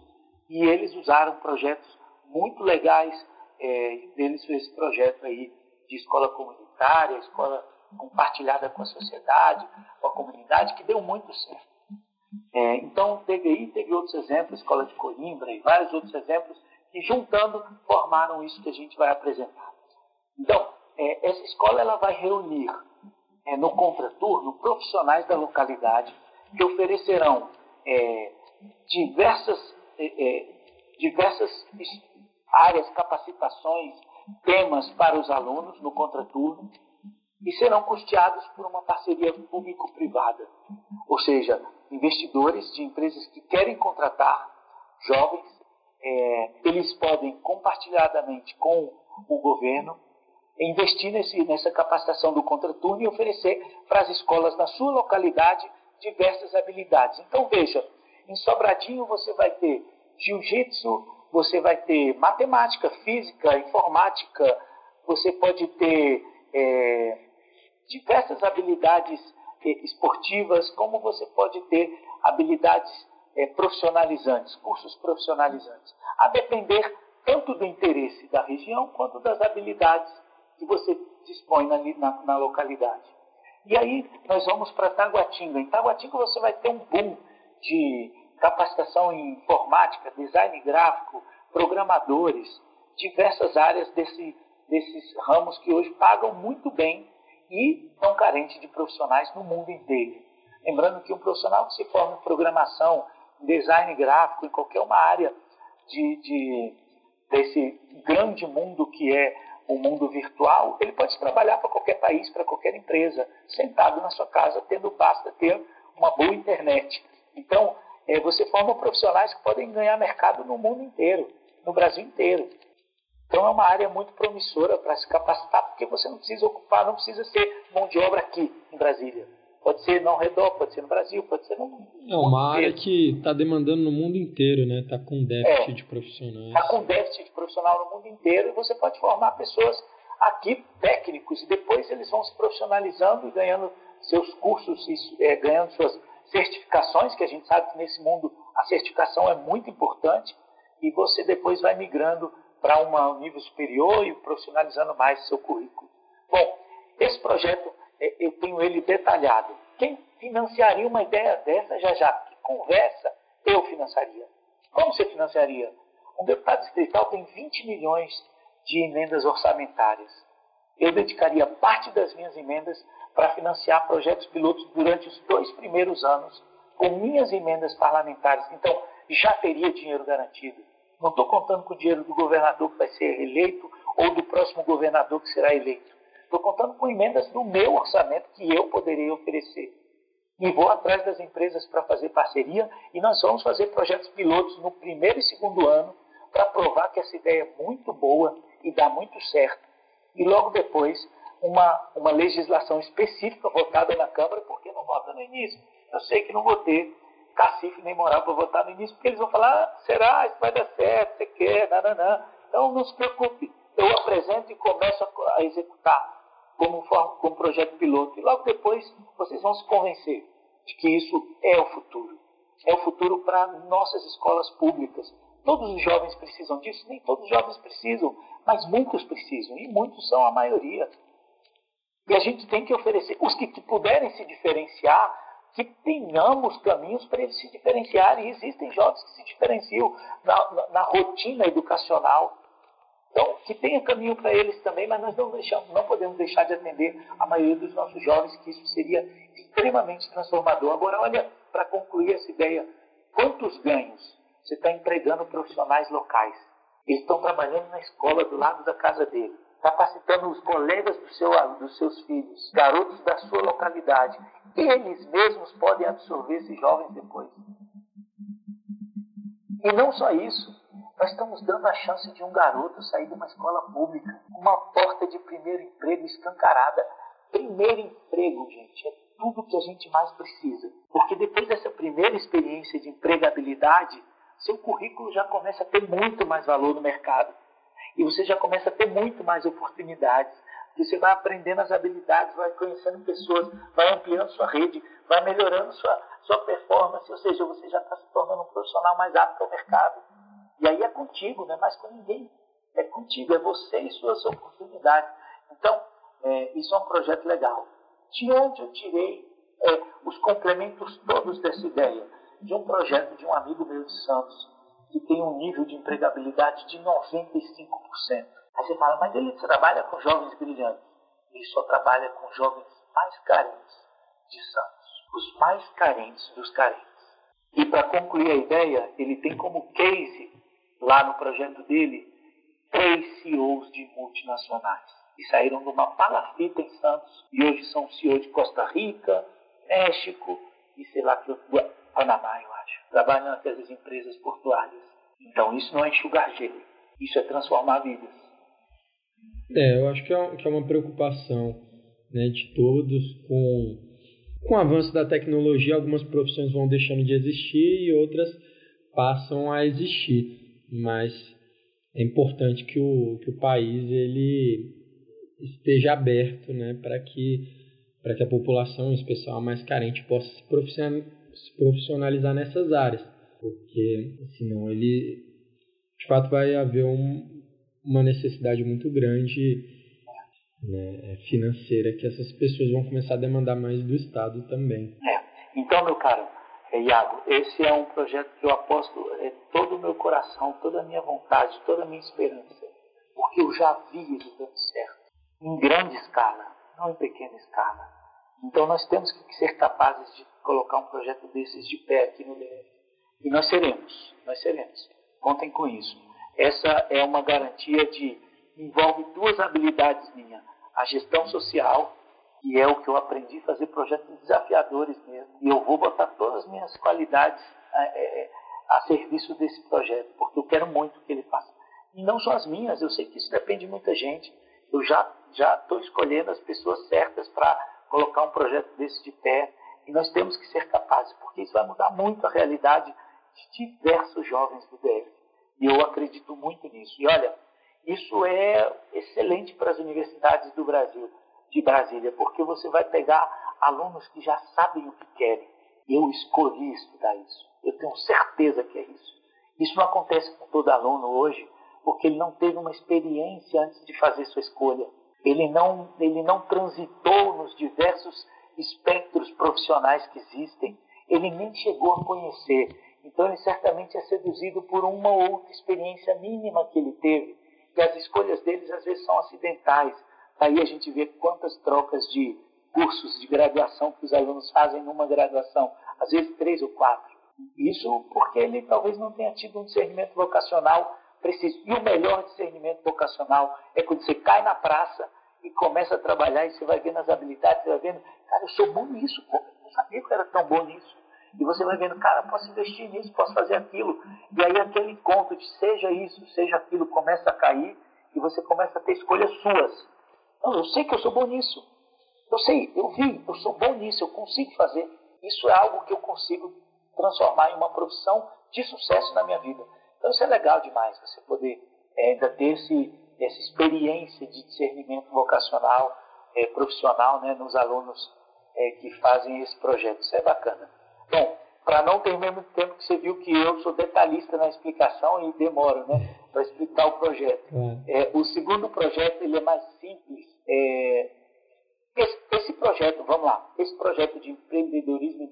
E eles usaram projetos muito legais, é, deles foi esse projeto aí de escola comunitária, escola compartilhada com a sociedade, com a comunidade, que deu muito certo. É, então, aí, teve outros exemplos, Escola de Coimbra e vários outros exemplos, que juntando formaram isso que a gente vai apresentar. Então, é, essa escola ela vai reunir é, no contraturno profissionais da localidade que oferecerão é, diversas, é, é, diversas áreas, capacitações, temas para os alunos no contraturno e serão custeados por uma parceria público-privada, ou seja, investidores de empresas que querem contratar jovens, é, eles podem compartilhadamente com o governo investir nesse, nessa capacitação do contraturno e oferecer para as escolas na sua localidade diversas habilidades. Então veja, em Sobradinho você vai ter jiu-jitsu, você vai ter matemática, física, informática, você pode ter é, diversas habilidades eh, esportivas, como você pode ter habilidades eh, profissionalizantes, cursos profissionalizantes, a depender tanto do interesse da região quanto das habilidades que você dispõe na, na, na localidade. E aí nós vamos para Taguatinga. Em Taguatinga você vai ter um boom de capacitação em informática, design gráfico, programadores, diversas áreas desse, desses ramos que hoje pagam muito bem e estão carentes de profissionais no mundo inteiro. Lembrando que um profissional que se forma em programação, em design gráfico, em qualquer uma área de, de, desse grande mundo que é o mundo virtual, ele pode trabalhar para qualquer país, para qualquer empresa, sentado na sua casa, tendo basta ter uma boa internet. Então, é, você forma profissionais que podem ganhar mercado no mundo inteiro, no Brasil inteiro. Então é uma área muito promissora para se capacitar, porque você não precisa ocupar, não precisa ser mão de obra aqui em Brasília. Pode ser no redor, pode ser no Brasil, pode ser no É uma área que está demandando no mundo inteiro, né? Está com déficit é, de profissionais. Está com déficit de profissional no mundo inteiro e você pode formar pessoas aqui técnicos e depois eles vão se profissionalizando e ganhando seus cursos, é, ganhando suas certificações, que a gente sabe que nesse mundo a certificação é muito importante e você depois vai migrando para um nível superior e profissionalizando mais seu currículo. Bom, esse projeto é, eu tenho ele detalhado. Quem financiaria uma ideia dessa já já? Que conversa Eu financiaria. Como você financiaria? Um deputado distrital tem 20 milhões de emendas orçamentárias. Eu dedicaria parte das minhas emendas para financiar projetos pilotos durante os dois primeiros anos com minhas emendas parlamentares. Então, já teria dinheiro garantido. Não estou contando com o dinheiro do governador que vai ser eleito ou do próximo governador que será eleito. Estou contando com emendas do meu orçamento que eu poderia oferecer. E vou atrás das empresas para fazer parceria e nós vamos fazer projetos pilotos no primeiro e segundo ano para provar que essa ideia é muito boa e dá muito certo. E logo depois, uma, uma legislação específica votada na Câmara, porque não vota no início. Eu sei que não vou ter cacife nem moral para votar no início, porque eles vão falar, ah, será, isso vai dar certo, você quer, não, não. Então não se preocupe, eu apresento e começo a, a executar como, como projeto piloto. E logo depois vocês vão se convencer de que isso é o futuro. É o futuro para nossas escolas públicas. Todos os jovens precisam disso, nem todos os jovens precisam, mas muitos precisam, e muitos são a maioria. E a gente tem que oferecer, os que puderem se diferenciar, que tenhamos caminhos para eles se diferenciarem. E existem jovens que se diferenciam na, na, na rotina educacional. Então, que tenha caminho para eles também, mas nós não, deixamos, não podemos deixar de atender a maioria dos nossos jovens, que isso seria extremamente transformador. Agora, olha, para concluir essa ideia, quantos ganhos você está empregando profissionais locais? Eles estão trabalhando na escola do lado da casa dele capacitando os colegas do seu, dos seus filhos, garotos da sua localidade. Eles mesmos podem absorver esses jovens depois. E não só isso, nós estamos dando a chance de um garoto sair de uma escola pública, uma porta de primeiro emprego escancarada. Primeiro emprego, gente, é tudo que a gente mais precisa. Porque depois dessa primeira experiência de empregabilidade, seu currículo já começa a ter muito mais valor no mercado. E você já começa a ter muito mais oportunidades. Você vai aprendendo as habilidades, vai conhecendo pessoas, vai ampliando sua rede, vai melhorando sua, sua performance, ou seja, você já está se tornando um profissional mais apto ao mercado. E aí é contigo, não é mais com ninguém. É contigo, é você e suas oportunidades. Então, é, isso é um projeto legal. De onde eu tirei é, os complementos todos dessa ideia? De um projeto de um amigo meu de Santos, que tem um nível de empregabilidade de 95%. Aí você fala, mas ele trabalha com jovens brilhantes. Ele só trabalha com jovens mais carentes de Santos. Os mais carentes dos carentes. E para concluir a ideia, ele tem como case, lá no projeto dele, três CEOs de multinacionais. Que saíram de uma palafita em Santos e hoje são CEO de Costa Rica, México e sei lá que Panamá, eu acho. Trabalham nessas empresas portuárias. Então isso não é enxugar gelo, isso é transformar vidas. É, eu acho que é, que é uma preocupação né, de todos com, com o avanço da tecnologia, algumas profissões vão deixando de existir e outras passam a existir. Mas é importante que o, que o país ele esteja aberto né, para que, para que a população, em especial a mais carente, possa se profissionalizar nessas áreas porque senão ele de fato vai haver um, uma necessidade muito grande né, financeira que essas pessoas vão começar a demandar mais do Estado também. É. Então, meu caro é, Iago, esse é um projeto que eu aposto é, todo o meu coração, toda a minha vontade, toda a minha esperança, porque eu já vi ele dando certo, em grande escala, não em pequena escala. Então nós temos que ser capazes de colocar um projeto desses de pé aqui no DF. E nós seremos, nós seremos. Contem com isso. Essa é uma garantia de envolve duas habilidades minhas: a gestão social, que é o que eu aprendi a fazer projetos desafiadores mesmo. E eu vou botar todas as minhas qualidades a, é, é, a serviço desse projeto, porque eu quero muito que ele faça. E não só as minhas, eu sei que isso depende de muita gente. Eu já já estou escolhendo as pessoas certas para colocar um projeto desse de pé. E nós temos que ser capazes, porque isso vai mudar muito a realidade de diversos jovens do DF. E eu acredito muito nisso. E olha, isso é excelente para as universidades do Brasil, de Brasília, porque você vai pegar alunos que já sabem o que querem. Eu escolhi estudar isso. Eu tenho certeza que é isso. Isso não acontece com todo aluno hoje, porque ele não teve uma experiência antes de fazer sua escolha. Ele não, ele não transitou nos diversos espectros profissionais que existem. Ele nem chegou a conhecer. Então ele certamente é seduzido por uma ou outra experiência mínima que ele teve. E as escolhas deles às vezes são acidentais. Aí a gente vê quantas trocas de cursos de graduação que os alunos fazem numa graduação, às vezes três ou quatro. Isso porque ele talvez não tenha tido um discernimento vocacional preciso. E o melhor discernimento vocacional é quando você cai na praça e começa a trabalhar e você vai vendo as habilidades, você vai vendo, cara, eu sou bom nisso, pô, eu não sabia que eu era tão bom nisso. E você vai vendo, cara, posso investir nisso, posso fazer aquilo. E aí aquele encontro de seja isso, seja aquilo, começa a cair e você começa a ter escolhas suas. Não, eu sei que eu sou bom nisso. Eu sei, eu vi, eu sou bom nisso, eu consigo fazer. Isso é algo que eu consigo transformar em uma profissão de sucesso na minha vida. Então isso é legal demais, você poder é, ainda ter esse, essa experiência de discernimento vocacional, é, profissional, né, nos alunos é, que fazem esse projeto. Isso é bacana. Bom, para não ter mesmo tempo que você viu que eu sou detalhista na explicação e demoro, né, para explicar o projeto. É, o segundo projeto ele é mais simples. É, esse, esse, projeto, vamos lá, esse projeto de empreendedorismo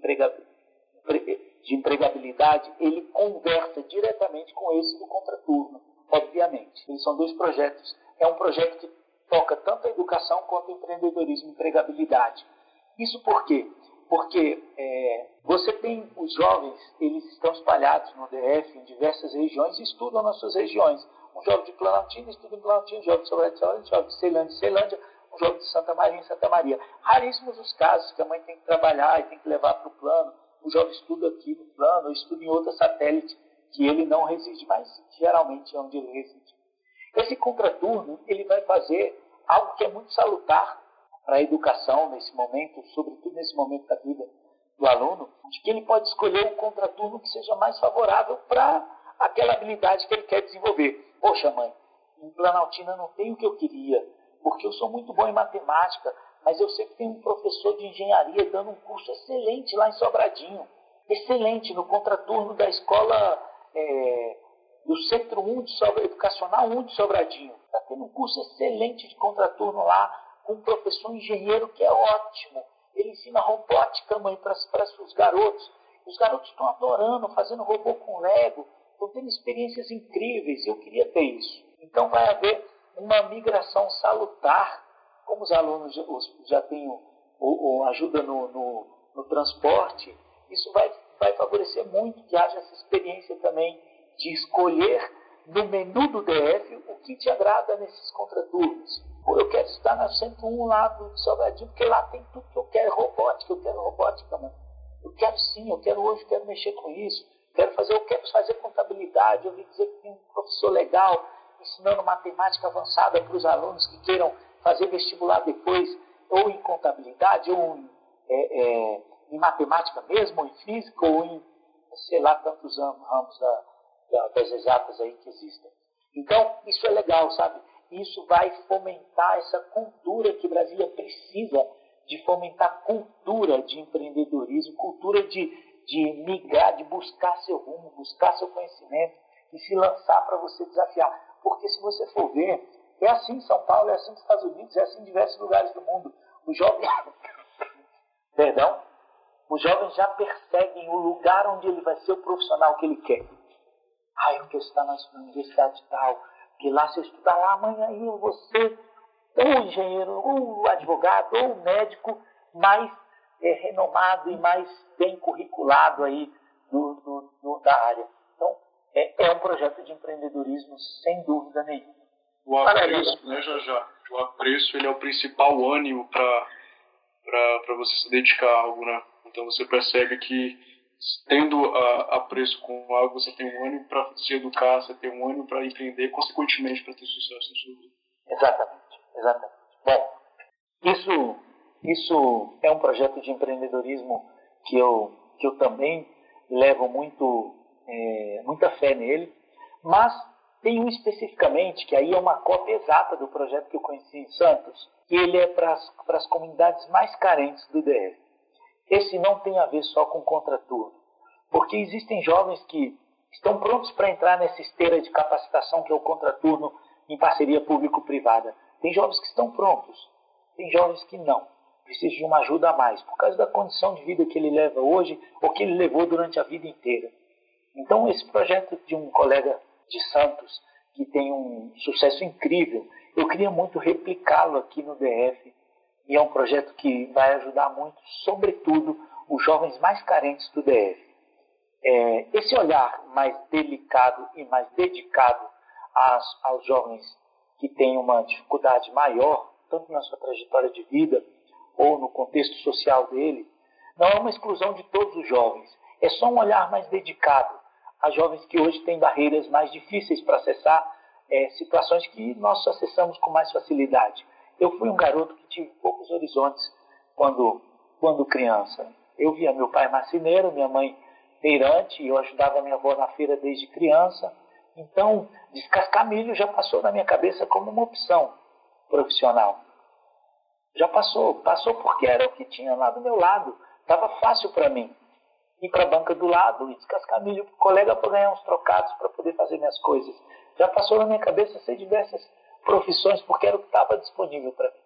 de empregabilidade, ele conversa diretamente com esse do contraturno, obviamente. Eles são dois projetos. É um projeto que toca tanto a educação quanto o empreendedorismo e empregabilidade. Isso por quê? Porque é, você tem os jovens, eles estão espalhados no DF, em diversas regiões, e estudam nas suas regiões. Um jovem de Planaltina estuda em Planaltina, um jovem de Sobrado, um jovem de Ceilândia, Ceilândia, um jovem de Santa Maria, em Santa Maria. Raríssimos os casos que a mãe tem que trabalhar e tem que levar para o plano, o jovem estuda aqui no plano, ou estuda em outra satélite, que ele não reside, mas geralmente é onde ele reside. Esse contraturno, ele vai fazer algo que é muito salutar para a educação nesse momento, sobretudo nesse momento da vida do aluno, de que ele pode escolher o contraturno que seja mais favorável para aquela habilidade que ele quer desenvolver. Poxa, mãe, em Planaltina não tem o que eu queria, porque eu sou muito bom em matemática, mas eu sei que tem um professor de engenharia dando um curso excelente lá em Sobradinho. Excelente, no contraturno da escola é, do Centro 1 de Sobra, Educacional 1 de Sobradinho. Está tendo um curso excelente de contraturno lá, um professor engenheiro que é ótimo. Ele ensina robótica, mãe, para os garotos. Os garotos estão adorando, fazendo robô com Lego, estão tendo experiências incríveis. Eu queria ter isso. Então vai haver uma migração salutar, como os alunos já têm o, ajuda no, no, no transporte, isso vai, vai favorecer muito que haja essa experiência também de escolher no menu do DF o que te agrada nesses contraturnos. Eu quero estudar na 101 lá do Sobradinho, porque lá tem tudo que eu quero, robótica, eu quero robótica, mano. Eu quero sim, eu quero hoje, eu quero mexer com isso. Quero fazer, eu quero fazer contabilidade. Eu ouvi dizer que tem um professor legal ensinando matemática avançada para os alunos que queiram fazer vestibular depois, ou em contabilidade, ou em, é, é, em matemática mesmo, ou em física, ou em, sei lá, tantos ramos da, da, das exatas aí que existem. Então, isso é legal, sabe? Isso vai fomentar essa cultura que Brasília precisa de fomentar cultura de empreendedorismo, cultura de, de migrar, de buscar seu rumo, buscar seu conhecimento e se lançar para você desafiar. Porque se você for ver, é assim em São Paulo, é assim nos Estados Unidos, é assim em diversos lugares do mundo. Os jovens, perdão, os jovens já perseguem o lugar onde ele vai ser o profissional que ele quer. Ah, eu quero estar na universidade tal, que lá se eu estudar lá amanhã eu vou ser ou engenheiro, ou advogado, ou médico mais é, renomado e mais bem curriculado aí do, do, do, da área. Então, é, é, um projeto de empreendedorismo sem dúvida nenhuma. O apreço, né, já já. O apreço ele é o principal ânimo para você se dedicar a algo, né? Então você percebe que tendo a, apreço com algo, você tem um ânimo para se educar, você tem um ânimo para empreender, consequentemente para ter sucesso na sua vida. Exatamente, exatamente. Bom, isso, isso é um projeto de empreendedorismo que eu, que eu também levo muito, é, muita fé nele, mas tem um especificamente, que aí é uma cópia exata do projeto que eu conheci em Santos, que ele é para as comunidades mais carentes do DF. Esse não tem a ver só com contraturno, porque existem jovens que estão prontos para entrar nessa esteira de capacitação que é o contraturno em parceria público-privada. Tem jovens que estão prontos, tem jovens que não. Precisam de uma ajuda a mais, por causa da condição de vida que ele leva hoje ou que ele levou durante a vida inteira. Então, esse projeto de um colega de Santos, que tem um sucesso incrível, eu queria muito replicá-lo aqui no DF. E é um projeto que vai ajudar muito, sobretudo, os jovens mais carentes do DF. É, esse olhar mais delicado e mais dedicado às, aos jovens que têm uma dificuldade maior, tanto na sua trajetória de vida ou no contexto social dele, não é uma exclusão de todos os jovens. É só um olhar mais dedicado a jovens que hoje têm barreiras mais difíceis para acessar é, situações que nós acessamos com mais facilidade. Eu fui um garoto que tive poucos horizontes quando, quando criança. Eu via meu pai marceneiro, minha mãe feirante, eu ajudava minha avó na feira desde criança. Então, descascar milho já passou na minha cabeça como uma opção profissional. Já passou, passou porque era o que tinha lá do meu lado. Estava fácil para mim ir para a banca do lado e descascar milho para o colega para ganhar uns trocados para poder fazer minhas coisas. Já passou na minha cabeça ser diversas profissões porque era o que estava disponível para mim.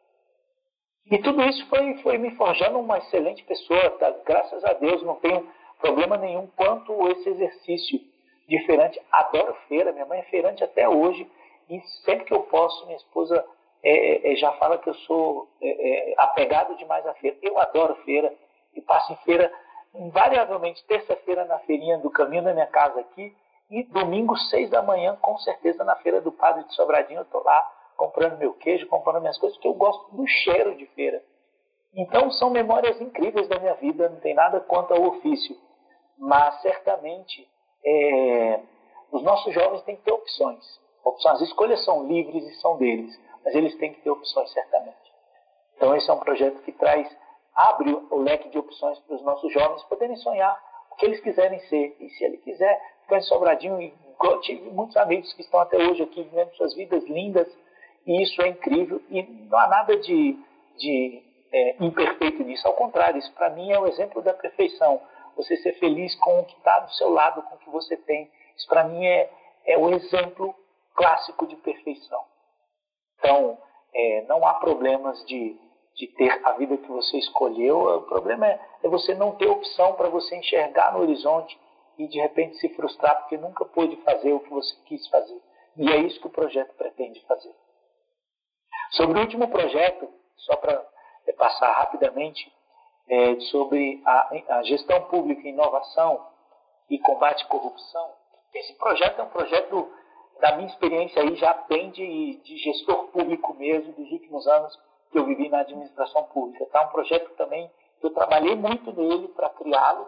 E tudo isso foi, foi me forjando uma excelente pessoa, tá? graças a Deus, não tenho problema nenhum quanto esse exercício diferente. Adoro feira, minha mãe é feirante até hoje e sempre que eu posso, minha esposa é, é, já fala que eu sou é, é apegado demais à feira. Eu adoro feira e passo em feira invariavelmente terça-feira na feirinha do caminho da minha casa aqui e domingo, seis da manhã, com certeza na feira do Padre de Sobradinho, eu estou lá comprando meu queijo, comprando minhas coisas, porque eu gosto do cheiro de feira. Então são memórias incríveis da minha vida, não tem nada quanto ao ofício, mas certamente é, os nossos jovens têm que ter opções. opções. As escolhas são livres e são deles, mas eles têm que ter opções certamente. Então esse é um projeto que traz abre o leque de opções para os nossos jovens poderem sonhar o que eles quiserem ser. E se ele quiser ficar Sobradinho, e tive muitos amigos que estão até hoje aqui vivendo suas vidas lindas, e isso é incrível, e não há nada de, de é, imperfeito nisso, ao contrário, isso para mim é o exemplo da perfeição. Você ser feliz com o que está do seu lado, com o que você tem, isso para mim é, é o exemplo clássico de perfeição. Então, é, não há problemas de de ter a vida que você escolheu. O problema é, é você não ter opção para você enxergar no horizonte e de repente se frustrar porque nunca pôde fazer o que você quis fazer. E é isso que o projeto pretende fazer. Sobre o último projeto, só para é, passar rapidamente, é, sobre a, a, gestão pública, inovação e combate à corrupção. Esse projeto é um projeto, da minha experiência aí, já bem de, de gestor público mesmo, dos últimos anos, que eu vivi na administração pública. Tá? Um projeto também, eu trabalhei muito nele para criá-lo,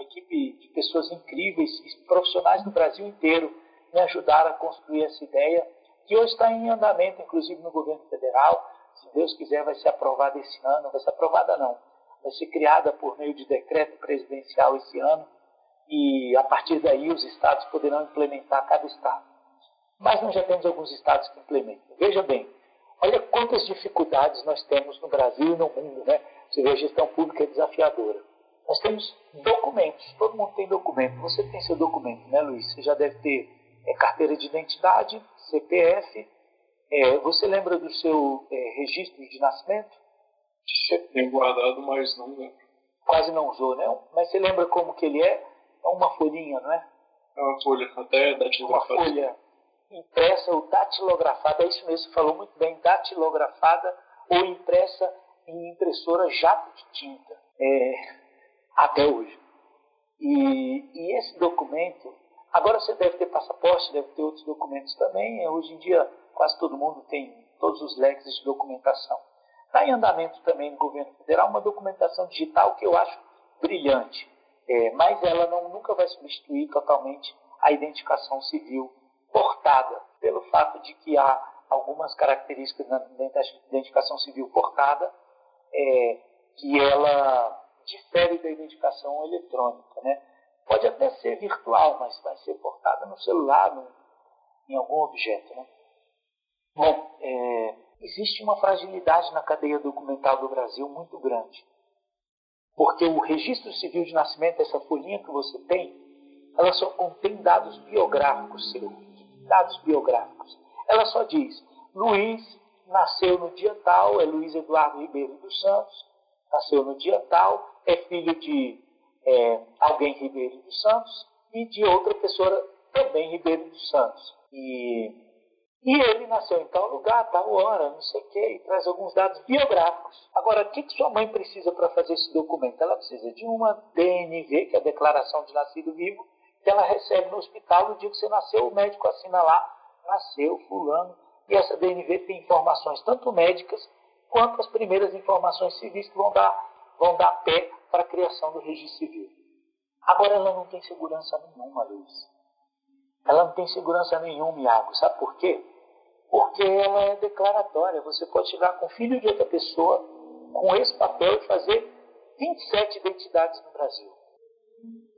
uma equipe de pessoas incríveis, profissionais do Brasil inteiro, me ajudaram a construir essa ideia, que hoje está em andamento, inclusive no governo federal. Se Deus quiser, vai ser aprovada esse ano. Vai ser aprovada, não. Vai ser criada por meio de decreto presidencial esse ano. E a partir daí, os estados poderão implementar cada estado. Mas nós já temos alguns estados que implementam. Veja bem, Olha quantas dificuldades nós temos no Brasil e no mundo, né? Vê a gestão pública é desafiadora. Nós temos documentos, todo mundo tem documento. Você tem seu documento, né, Luiz? Você já deve ter é, carteira de identidade, CPF. É, você lembra do seu é, registro de nascimento? Tenho guardado, mas não lembro. Quase não usou, né? Mas você lembra como que ele é? É uma folhinha, não é? É uma folha, até datilografada. Uma folha impressa ou datilografada, é isso mesmo, você falou muito bem, datilografada ou impressa em impressora jato de tinta, é, até hoje. E, e, esse documento, agora você deve ter passaporte, deve ter outros documentos também, hoje em dia quase todo mundo tem todos os leques de documentação. Está em andamento também no governo federal uma documentação digital que eu acho brilhante, é, mas ela não, nunca vai substituir totalmente a identificação civil portada, pelo fato de que há algumas características na identificação civil portada é, que ela difere da identificação eletrônica. Né? Pode até ser virtual, mas vai ser portada no celular, no, em algum objeto. Né? Bom, é, existe uma fragilidade na cadeia documental do Brasil muito grande. Porque o registro civil de nascimento, essa folhinha que você tem, ela só contém dados biográficos seus dados biográficos. Ela só diz: Luiz nasceu no dia tal, é Luiz Eduardo Ribeiro dos Santos, nasceu no dia tal, é filho de é, alguém Ribeiro dos Santos, e de outra pessoa também Ribeiro dos Santos. E e ele nasceu em tal lugar, tal hora, não sei o quê, e traz alguns dados biográficos. Agora, o que, que sua mãe precisa para fazer esse documento? Ela precisa de uma DNV, que é a Declaração de Nascido Vivo, que ela recebe no hospital no dia que você nasceu, o médico assina lá, nasceu fulano. E essa DNV tem informações tanto médicas quanto as primeiras informações civis que vão dar, vão dar pé para a criação do registro civil. Agora ela não tem segurança nenhuma, Luiz. Ela não tem segurança nenhuma, Iago. Sabe por quê? Porque ela é declaratória. Você pode chegar com o filho de outra pessoa com esse papel e fazer 27 identidades no Brasil.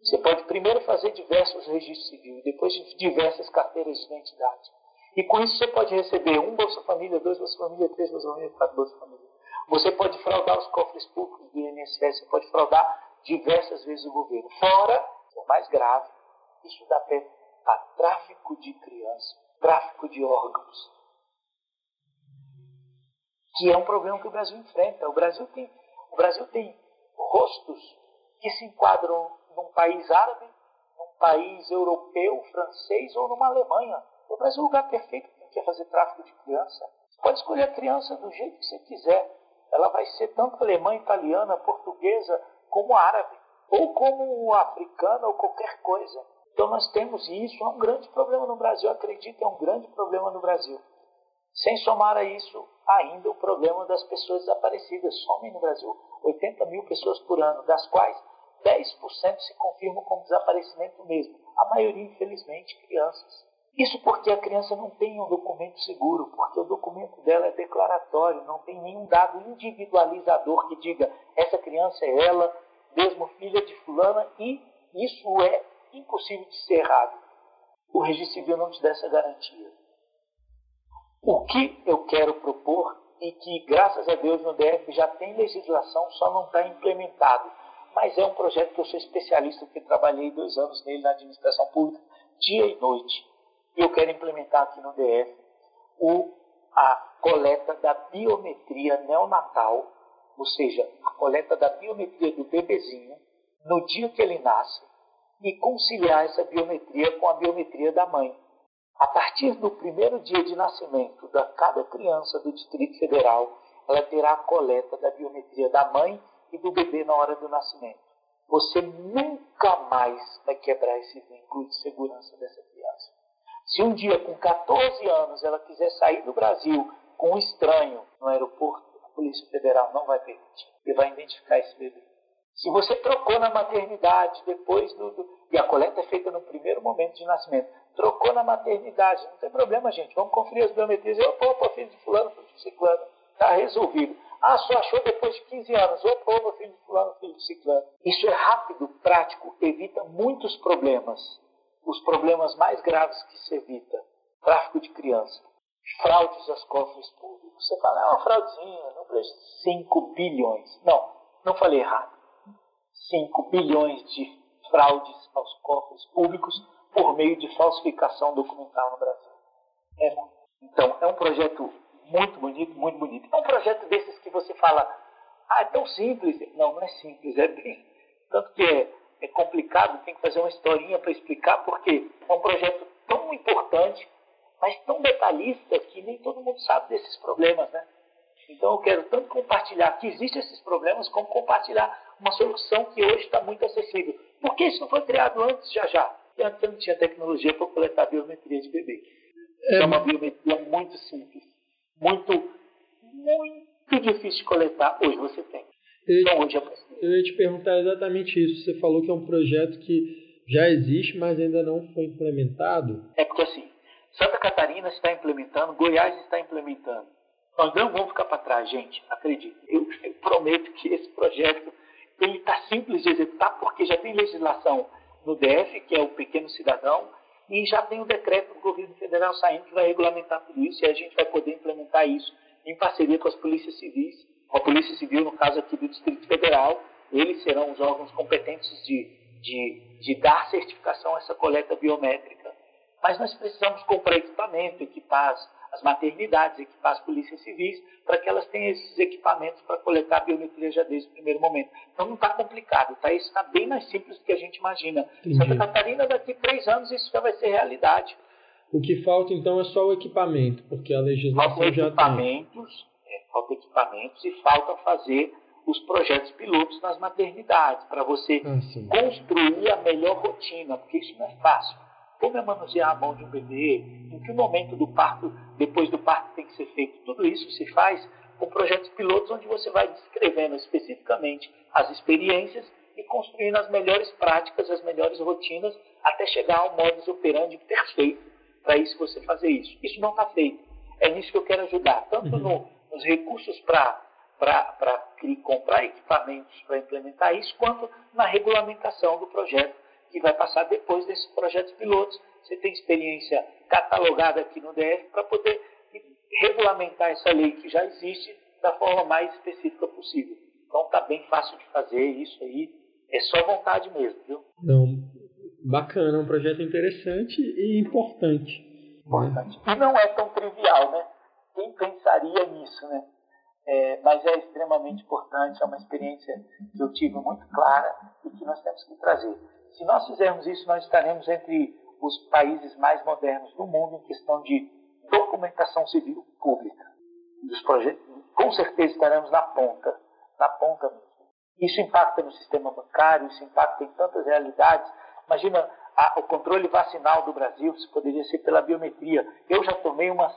Você pode primeiro fazer diversos registros civis, depois diversas carteiras de identidade. E com isso você pode receber um Bolsa Família, dois Bolsa Família, três Bolsa Família, quatro Bolsa Família. Você pode fraudar os cofres públicos do INSS, você pode fraudar diversas vezes o governo. Fora, o mais grave, isso dá pé a tráfico de crianças, tráfico de órgãos, que é um problema que o Brasil enfrenta. O Brasil tem, o Brasil tem rostos que se enquadram num país árabe, num país europeu, francês ou numa Alemanha. O Brasil é o lugar perfeito para quem quer fazer tráfico de criança. Você pode escolher a criança do jeito que você quiser. Ela vai ser tanto alemã, italiana, portuguesa, como árabe, ou como africana, ou qualquer coisa. Então nós temos, isso é um grande problema no Brasil, acredito, é um grande problema no Brasil. Sem somar a isso ainda o problema das pessoas desaparecidas. Somem no Brasil 80 mil pessoas por ano, das quais 10% se confirmam como desaparecimento mesmo. A maioria, infelizmente, crianças. Isso porque a criança não tem um documento seguro, porque o documento dela é declaratório, não tem nenhum dado individualizador que diga essa criança é ela, mesmo filha de fulana, e isso é impossível de ser errado. O registro civil não te dá essa garantia. O que eu quero propor e que, graças a Deus, no DF já tem legislação, só não está implementado. Mas é um projeto que eu sou especialista, porque trabalhei dois anos nele na administração pública, dia e noite. E eu quero implementar aqui no DF o, a coleta da biometria neonatal, ou seja, a coleta da biometria do bebezinho, no dia que ele nasce, e conciliar essa biometria com a biometria da mãe. A partir do primeiro dia de nascimento da cada criança do Distrito Federal, ela terá a coleta da biometria da mãe e do bebê na hora do nascimento. Você nunca mais vai quebrar esse vínculo de segurança dessa criança. Se um dia, com 14 anos, ela quiser sair do Brasil com um estranho no aeroporto, a Polícia Federal não vai permitir. E vai identificar esse bebê. Se você trocou na maternidade, depois do, do, E a coleta é feita no primeiro momento de nascimento. Trocou na maternidade, não tem problema, gente. Vamos conferir as biometrias. Opa, opa, filho de fulano, filho de ciclano. Está resolvido. Ah, só achou depois de 15 anos. Opa, filho de fulano, filho de ciclano. Isso é rápido, prático, evita muitos problemas. Os problemas mais graves que se evita. Tráfico de criança. Fraudes aos cofres públicos. Você fala, é uma fraudezinha, não preço 5 bilhões. Não, não falei errado. 5 bilhões de fraudes aos cofres públicos por meio de falsificação documental no Brasil. É, então, é um projeto muito bonito, muito bonito. É um projeto desses que você fala, ah, é tão simples. Não, não é simples, é bem. Tanto que é, é complicado, tem que fazer uma historinha para explicar, porque é um projeto tão importante, mas tão detalhista que nem todo mundo sabe desses problemas, né? Então eu quero tanto compartilhar que existem esses problemas, como compartilhar uma solução que hoje está muito acessível. Por que isso não foi criado antes, já já? Porque antes não tinha tecnologia para coletar biometria de bebê. É, é uma biometria muito simples, muito, muito difícil de coletar. Hoje você tem. Eu, então, é. Eu ia te perguntar exatamente isso. Você falou que é um projeto que já existe, mas ainda não foi implementado. É porque assim, Santa Catarina está implementando, Goiás está implementando. Nós não vamos ficar para trás, gente. Acredite. Eu, eu prometo que esse projeto ele está simples de executar porque já tem legislação no DF, que é o pequeno cidadão, e já tem o decreto do governo federal saindo que vai regulamentar tudo isso e a gente vai poder implementar isso em parceria com as polícias civis, a Polícia Civil, no caso aqui do Distrito Federal, eles serão os órgãos competentes de, de, de dar certificação a essa coleta biométrica. Mas nós precisamos comprar equipamento, equipar as maternidades, equipar as polícias civis, para que elas tenham esses equipamentos para coletar a biometria já desde o primeiro momento. Então não está complicado, tá? isso está bem mais simples do que a gente imagina. Entendi. Santa Catarina, daqui a três anos, isso já vai ser realidade. O que falta então é só o equipamento, porque a legislação falta já equipamentos, tem. É, falta equipamentos e falta fazer os projetos pilotos nas maternidades, para você ah, construir a melhor rotina, porque isso não é fácil. Como é manusear a mão de um bebê, em que momento do parto, depois do parto tem que ser feito, tudo isso se faz com projetos pilotos onde você vai descrevendo especificamente as experiências e construindo as melhores práticas, as melhores rotinas, até chegar ao modus operandi perfeito para isso você fazer isso. Isso não está feito. É nisso que eu quero ajudar, tanto uhum. no, nos recursos para comprar equipamentos para implementar isso, quanto na regulamentação do projeto, que vai passar depois desses projetos pilotos. Você tem experiência catalogada aqui no DF para poder regulamentar essa lei que já existe da forma mais específica possível. Então está bem fácil de fazer isso aí. É só vontade mesmo, viu? Não, bacana, um projeto interessante e importante. Importante. E não é tão trivial, né? Quem pensaria nisso, né? É, mas é extremamente importante, é uma experiência que eu tive muito clara e que nós temos que trazer. Se nós fizermos isso, nós estaremos entre os países mais modernos do mundo em questão de documentação civil pública. Com certeza estaremos na ponta, na ponta mesmo. Isso impacta no sistema bancário, isso impacta em tantas realidades. Imagina a, o controle vacinal do Brasil, se poderia ser pela biometria. Eu já tomei umas,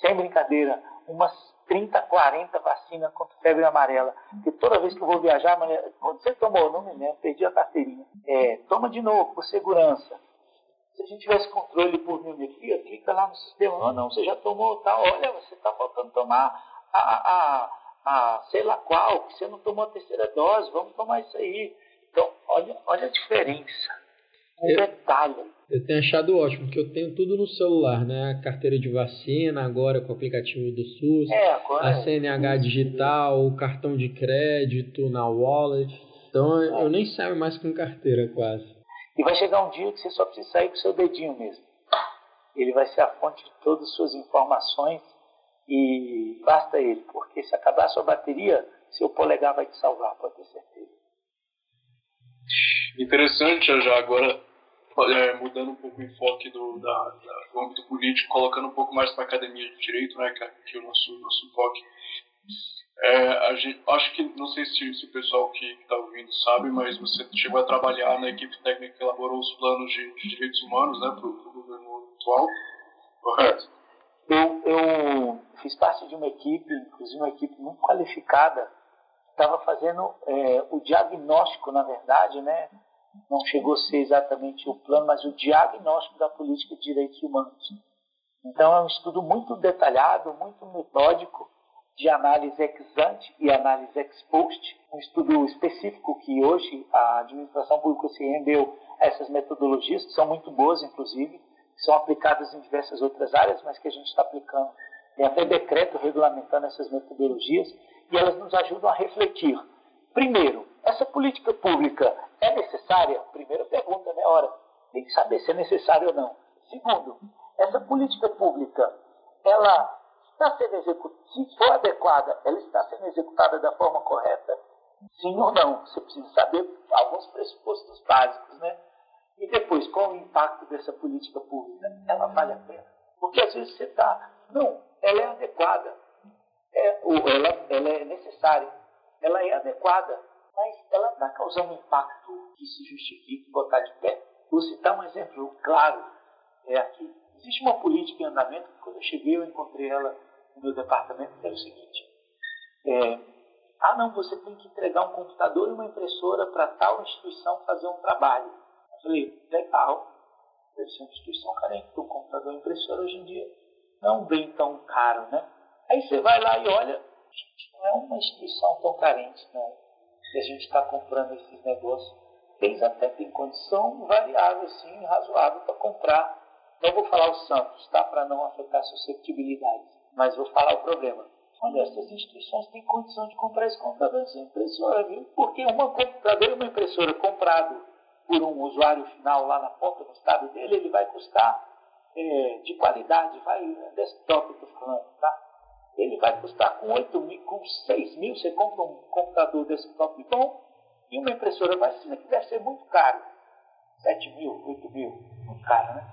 sem brincadeira, umas 30, 40 vacinas contra febre amarela. Porque toda vez que eu vou viajar, quando você tomou, não me lembro, perdi a carteirinha. É, toma de novo, por segurança. Se a gente tivesse controle por biometria, clica lá no sistema. Não, não, você já tomou, tá? Olha, você está faltando tomar a, a, a, sei lá qual, que você não tomou a terceira dose, vamos tomar isso aí. Então, olha, olha a diferença. Um eu, detalhe. Eu tenho achado ótimo, porque eu tenho tudo no celular, né? A carteira de vacina, agora com o aplicativo do SUS, é, a CNH é. digital, o cartão de crédito na wallet. Então é. eu nem saio mais com carteira quase. E vai chegar um dia que você só precisa sair com o seu dedinho mesmo. Ele vai ser a fonte de todas as suas informações e basta ele, porque se acabar a sua bateria, seu polegar vai te salvar, pode ter certeza. Interessante já agora é, mudando um pouco o enfoque do, da, da, do âmbito político, colocando um pouco mais para a academia de direito, né, que é, o nosso, nosso enfoque. É, gente, acho que, não sei se, se o pessoal que está ouvindo sabe, mas você chegou a trabalhar na equipe técnica que elaborou os planos de, de direitos humanos né, para o governo atual, correto? Eu, eu fiz parte de uma equipe, inclusive uma equipe muito qualificada, estava fazendo é, o diagnóstico, na verdade, né, não chegou a ser exatamente o plano, mas o diagnóstico da política de direitos humanos. Então é um estudo muito detalhado, muito metódico, de análise ex ante e análise ex post, um estudo específico que hoje a administração pública se rendeu a essas metodologias, que são muito boas, inclusive, que são aplicadas em diversas outras áreas, mas que a gente está aplicando. Tem até decreto regulamentando essas metodologias, e elas nos ajudam a refletir. Primeiro, essa política pública é necessária? Primeira pergunta, né? Ora, tem que saber se é necessário ou não. Segundo, essa política pública, ela está sendo executada, se for adequada, ela está sendo executada da forma correta? Sim ou não? Você precisa saber alguns pressupostos básicos, né? E depois, qual o impacto dessa política pública? Ela vale a pena? Porque às vezes você está, não, ela é adequada, é, ou ela, ela é necessária, ela é adequada, ela está causando impacto que se justifique botar de pé. Vou citar um exemplo claro é aqui. Existe uma política em andamento quando eu cheguei eu encontrei ela no meu departamento, que era o seguinte. É, ah, não, você tem que entregar um computador e uma impressora para tal instituição fazer um trabalho. Eu falei, legal, deve ser uma instituição carente, porque o computador e impressora hoje em dia não é bem tão caro, né? Aí você vai lá e olha, não é uma instituição tão carente, não e a gente está comprando esses negócios, eles até têm condição variável, assim, razoável para comprar. Não vou falar os santos, tá? Para não afetar susceptibilidades, mas vou falar o problema. Olha, essas instituições têm condição de comprar esse computador sem impressora, viu? Porque uma computador e uma impressora comprado por um usuário final lá na porta no estado dele, ele vai custar é, de qualidade, vai, desktop eu estou falando, tá? Ele vai custar com 8 mil, com 6 mil, você compra um computador desktop bom e uma impressora ser que deve ser muito caro. 7 mil, 8 mil, muito caro, né?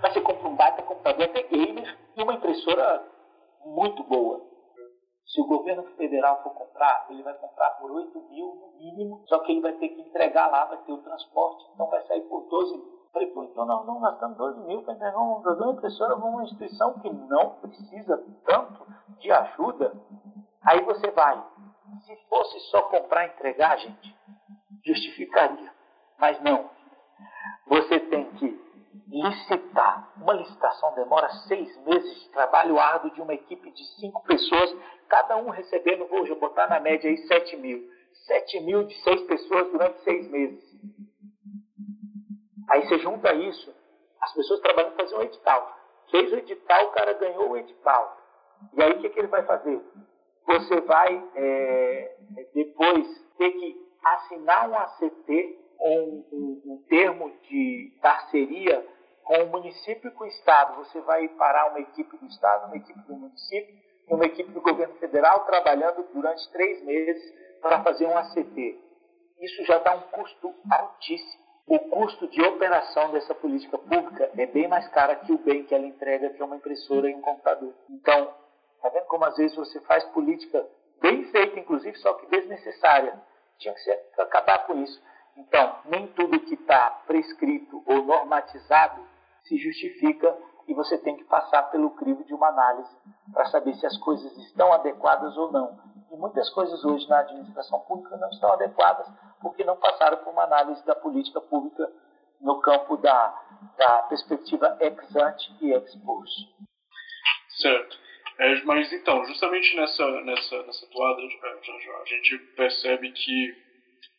Mas você compra um baita computador até gamer e uma impressora muito boa. Se o governo federal for comprar, ele vai comprar por 8 mil no mínimo, só que ele vai ter que entregar lá, vai ter o transporte, então vai sair por 12 mil. Falei, pô, então nós não gastamos 12 mil para entregar uma impressora numa instituição que não precisa tanto de ajuda. Aí você vai. Se fosse só comprar e entregar, gente, justificaria. Mas não. Você tem que licitar. Uma licitação demora seis meses de trabalho árduo de uma equipe de cinco pessoas, cada um recebendo, vou botar na média aí, sete mil. Sete mil de seis pessoas durante seis meses. Aí você junta isso, as pessoas trabalhando para fazer um edital. Fez o edital, o cara ganhou o edital. E aí o que, que ele vai fazer? Você vai é, depois ter que assinar um ACT, um, um, um termo de parceria com o município e com o Estado. Você vai parar uma equipe do Estado, uma equipe do município uma equipe do governo federal trabalhando durante três meses para fazer um ACT. Isso já dá um custo altíssimo. O custo de operação dessa política pública é bem mais caro que o bem que ela entrega, que é uma impressora e um computador. Então, tá vendo como às vezes você faz política bem feita, inclusive, só que desnecessária. Tinha que ser, acabar com isso. Então, nem tudo que está prescrito ou normatizado se justifica e você tem que passar pelo crivo de uma análise para saber se as coisas estão adequadas ou não. E muitas coisas hoje na administração pública não estão adequadas porque não passaram por uma análise da política pública no campo da, da perspectiva ex ante e ex post. Certo. É, mas então, justamente nessa, nessa, nessa toada, a gente percebe que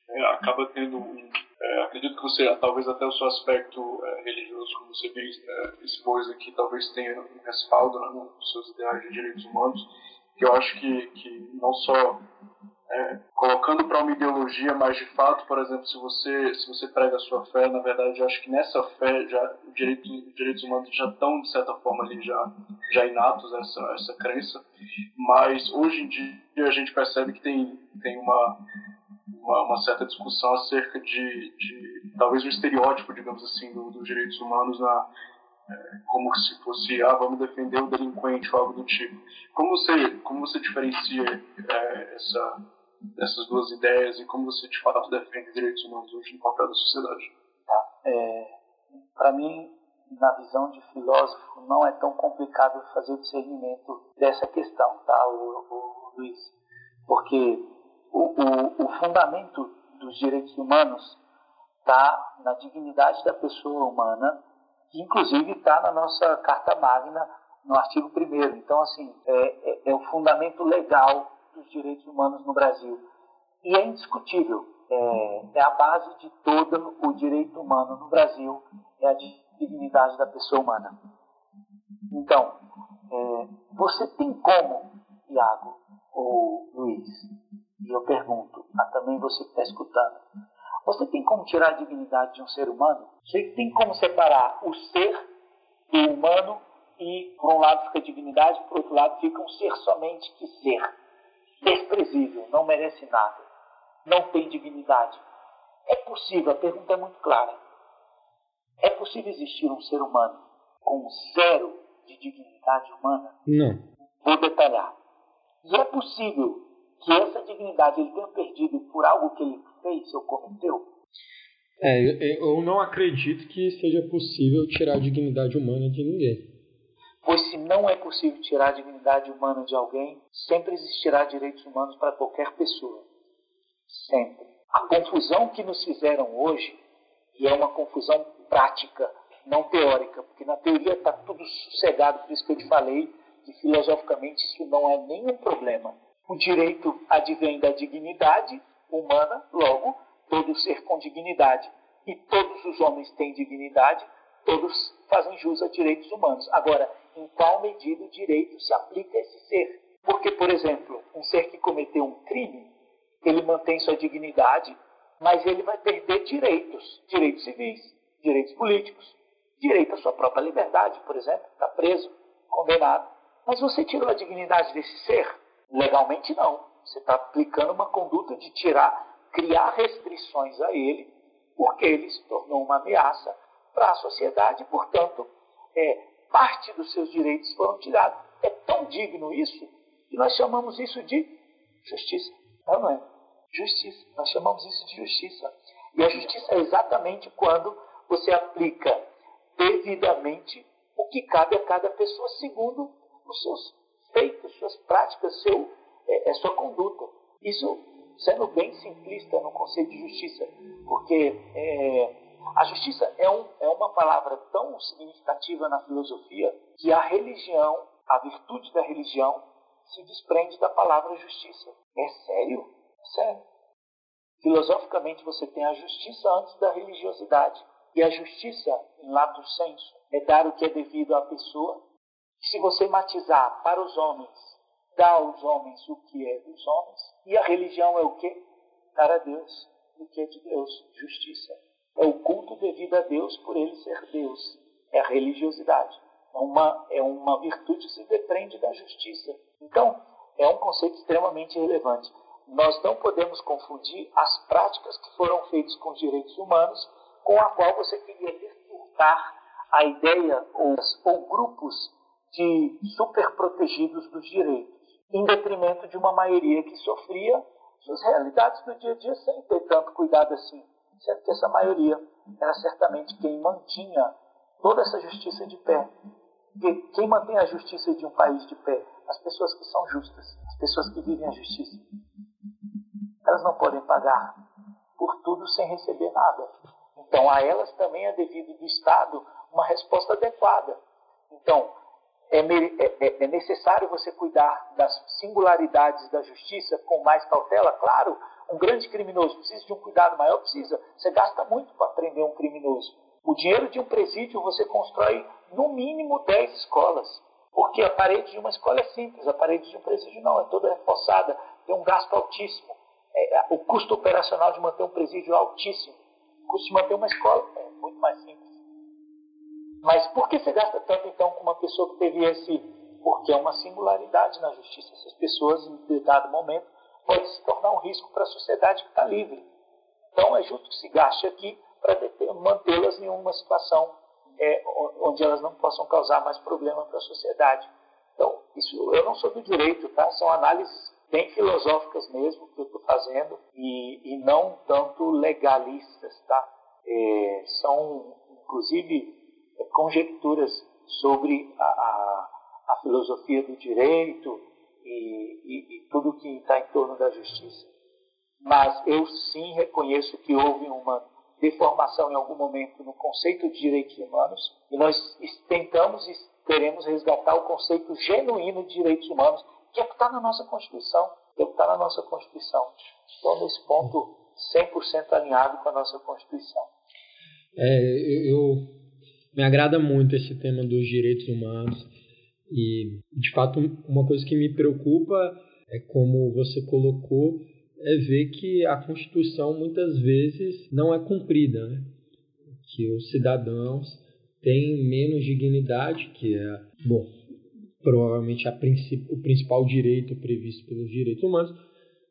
é, acaba tendo um é, acredito que você, talvez até o seu aspecto é, religioso, como você bem é, expôs aqui, talvez tenha um respaldo né, nos seus ideais de direitos humanos, que eu acho que, que não só é, colocando para uma ideologia, mas de fato, por exemplo, se você se você prega a sua fé, na verdade, eu acho que nessa fé já direito, direitos humanos já estão de certa forma ali já já inatos essa essa crença, mas hoje em dia a gente percebe que tem tem uma uma, uma, certa discussão acerca de, de, talvez um estereótipo, digamos assim, dos do direitos humanos na como se fosse ah vamos defender o delinquente ou algo do tipo. Como você como você diferencia é, essa essas duas ideias e como você de fato defende direitos humanos hoje no papel da sociedade? Tá. É, Para mim, na visão de filósofo, não é tão complicado fazer o discernimento dessa questão, tá, o, o Luiz? Porque o, o, o fundamento dos direitos humanos está na dignidade da pessoa humana, que inclusive está na nossa Carta Magna, no artigo 1 Então, assim, é, é, é, o fundamento legal dos direitos humanos no Brasil. E é indiscutível, é, é a base de todo o direito humano no Brasil, é a dignidade da pessoa humana. Então, é, você tem como, Iago ou Luiz, e eu pergunto a também você que está escutando: você tem como tirar a dignidade de um ser humano? Você tem como separar o ser do humano e, por um lado, fica a dignidade, por outro lado, fica um ser somente que ser. Desprezível, não merece nada, não tem dignidade. É possível, a pergunta é muito clara. É possível existir um ser humano com zero de dignidade humana? Não. Vou detalhar. E é possível que essa dignidade ele tenha perdido por algo que ele fez ou cometeu? É, eu não acredito que seja possível tirar a dignidade humana de ninguém. Pois se não é possível tirar a dignidade humana de alguém, sempre existirá direitos humanos para qualquer pessoa. Sempre. A confusão que nos fizeram hoje, e é uma confusão prática, não teórica, porque na teoria está tudo sossegado, por isso que eu te falei que filosoficamente isso não é nenhum problema. O direito advém da dignidade humana, logo, todo ser com dignidade. E todos os homens têm dignidade, todos fazem jus a direitos humanos. Agora, em qual medida o direito se aplica a esse ser? Porque, por exemplo, um ser que cometeu um crime, ele mantém sua dignidade, mas ele vai perder direitos, direitos civis, direitos políticos, direito à sua própria liberdade, por exemplo, está preso, condenado. Mas você tirou a dignidade desse ser? Legalmente não. Você está aplicando uma conduta de tirar, criar restrições a ele, porque ele se tornou uma ameaça para a sociedade, portanto, é, parte dos seus direitos foram tirados. É tão digno isso que nós chamamos isso de justiça. Não, não é? Justiça. Nós chamamos isso de justiça. E a justiça é exatamente quando você aplica devidamente o que cabe a cada pessoa, segundo os seus feitos, suas práticas, seu, é, é sua conduta. Isso sendo bem simplista no conceito de justiça, porque é, a justiça é, um, é uma palavra tão significativa na filosofia que a religião, a virtude da religião, se desprende da palavra justiça. É sério? É sério. Filosoficamente, você tem a justiça antes da religiosidade. E a justiça, em lato senso, é dar o que é devido à pessoa. Se você matizar para os homens, dá aos homens o que é dos homens. E a religião é o que? Dar a Deus o que é de Deus, justiça. É o culto devido a Deus por ele ser Deus. É a religiosidade. É uma, é uma virtude que se depende da justiça. Então, é um conceito extremamente relevante. Nós não podemos confundir as práticas que foram feitas com os direitos humanos com a qual você queria desfrutar a ideia ou, ou grupos de superprotegidos dos direitos, em detrimento de uma maioria que sofria suas realidades do dia a dia sem ter tanto cuidado assim, sendo que essa maioria era certamente quem mantinha toda essa justiça de pé. Porque quem mantém a justiça de um país de pé? As pessoas que são justas, as pessoas que vivem a justiça. Elas não podem pagar por tudo sem receber nada. Então, a elas também é devido do Estado uma resposta adequada. Então, é, é, é, necessário você cuidar das singularidades da justiça com mais cautela? Claro, um grande criminoso precisa de um cuidado maior? Precisa. Você gasta muito para prender um criminoso. O dinheiro de um presídio você constrói no mínimo 10 escolas. Porque a parede de uma escola é simples, a parede de um presídio não, é toda reforçada, tem um gasto altíssimo. É, o custo operacional de manter um presídio é altíssimo. O custo de manter uma escola é muito mais simples. Mas por que você gasta tanto então com uma pessoa que teve esse. Porque é uma singularidade na justiça. Essas pessoas, em dado momento, podem se tornar um risco para a sociedade que está livre. Então é justo que se gaste aqui para mantê-las em uma situação é, onde elas não possam causar mais problema para a sociedade. Então, isso eu não sou do direito, tá? São análises bem filosóficas mesmo que eu estou fazendo e, e, não tanto legalistas, tá? É, são, inclusive, conjecturas sobre a, a, a, filosofia do direito e, e, e tudo que está em torno da justiça. Mas eu sim reconheço que houve uma deformação em algum momento no conceito de direitos humanos e nós tentamos e queremos resgatar o conceito genuíno de direitos humanos, que é o que está na nossa Constituição, que é o que está na nossa Constituição. Então, nesse ponto, 100% alinhado com a nossa Constituição. É, eu me agrada muito esse tema dos direitos humanos e, de fato, uma coisa que me preocupa é como você colocou, é ver que a Constituição muitas vezes não é cumprida, né? que os cidadãos têm menos dignidade, que é, bom, provavelmente a o principal direito previsto pelos direitos humanos,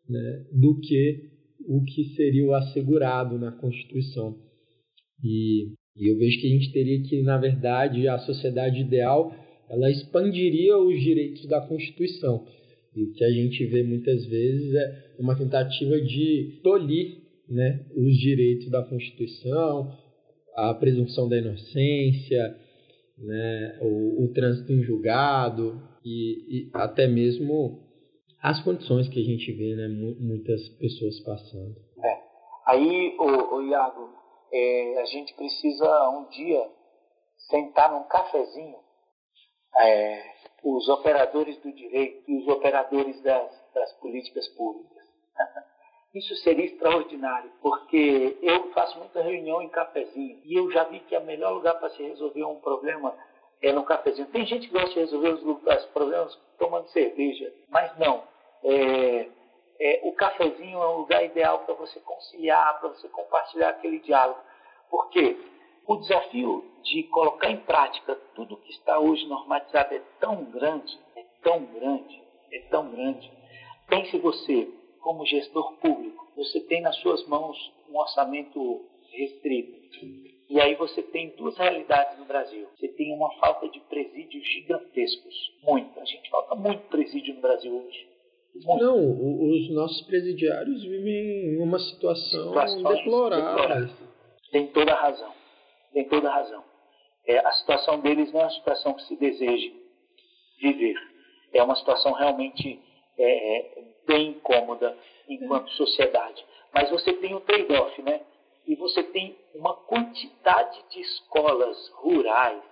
né, do que o que seria o assegurado na Constituição. E e eu vejo que a gente teria que, na verdade, a sociedade ideal, ela expandiria os direitos da Constituição. E o que a gente vê muitas vezes é uma tentativa de tolir né, os direitos da Constituição, a presunção da inocência, né, o, o trânsito em julgado e, e, até mesmo as condições que a gente vê né, muitas pessoas passando. É. Aí, o, o Iago, é, a gente precisa um dia sentar num cafezinho, é, os operadores do direito e os operadores das, das políticas públicas. Isso seria extraordinário, porque eu faço muita reunião em cafezinho e eu já vi que o melhor lugar para se resolver um problema é no cafezinho. Tem gente que gosta de resolver os, os problemas tomando cerveja, mas não. É, é, o cafezinho é um lugar ideal para você conciliar, para você compartilhar aquele diálogo. Porque O desafio de colocar em prática tudo que está hoje normatizado é tão grande, é tão grande, é tão grande. Pense você, como gestor público, você tem nas suas mãos um orçamento restrito. E aí você tem duas realidades no Brasil. Você tem uma falta de presídios gigantescos. Muito. A gente falta muito presídio no Brasil hoje. Não, os nossos presidiários vivem em uma situação Situações deplorável. Tem toda a razão. Tem toda a razão. É, a situação deles não é uma situação que se deseje viver. É uma situação realmente é, é bem incômoda enquanto sociedade. Mas você tem o um trade-off, né? E você tem uma quantidade de escolas rurais,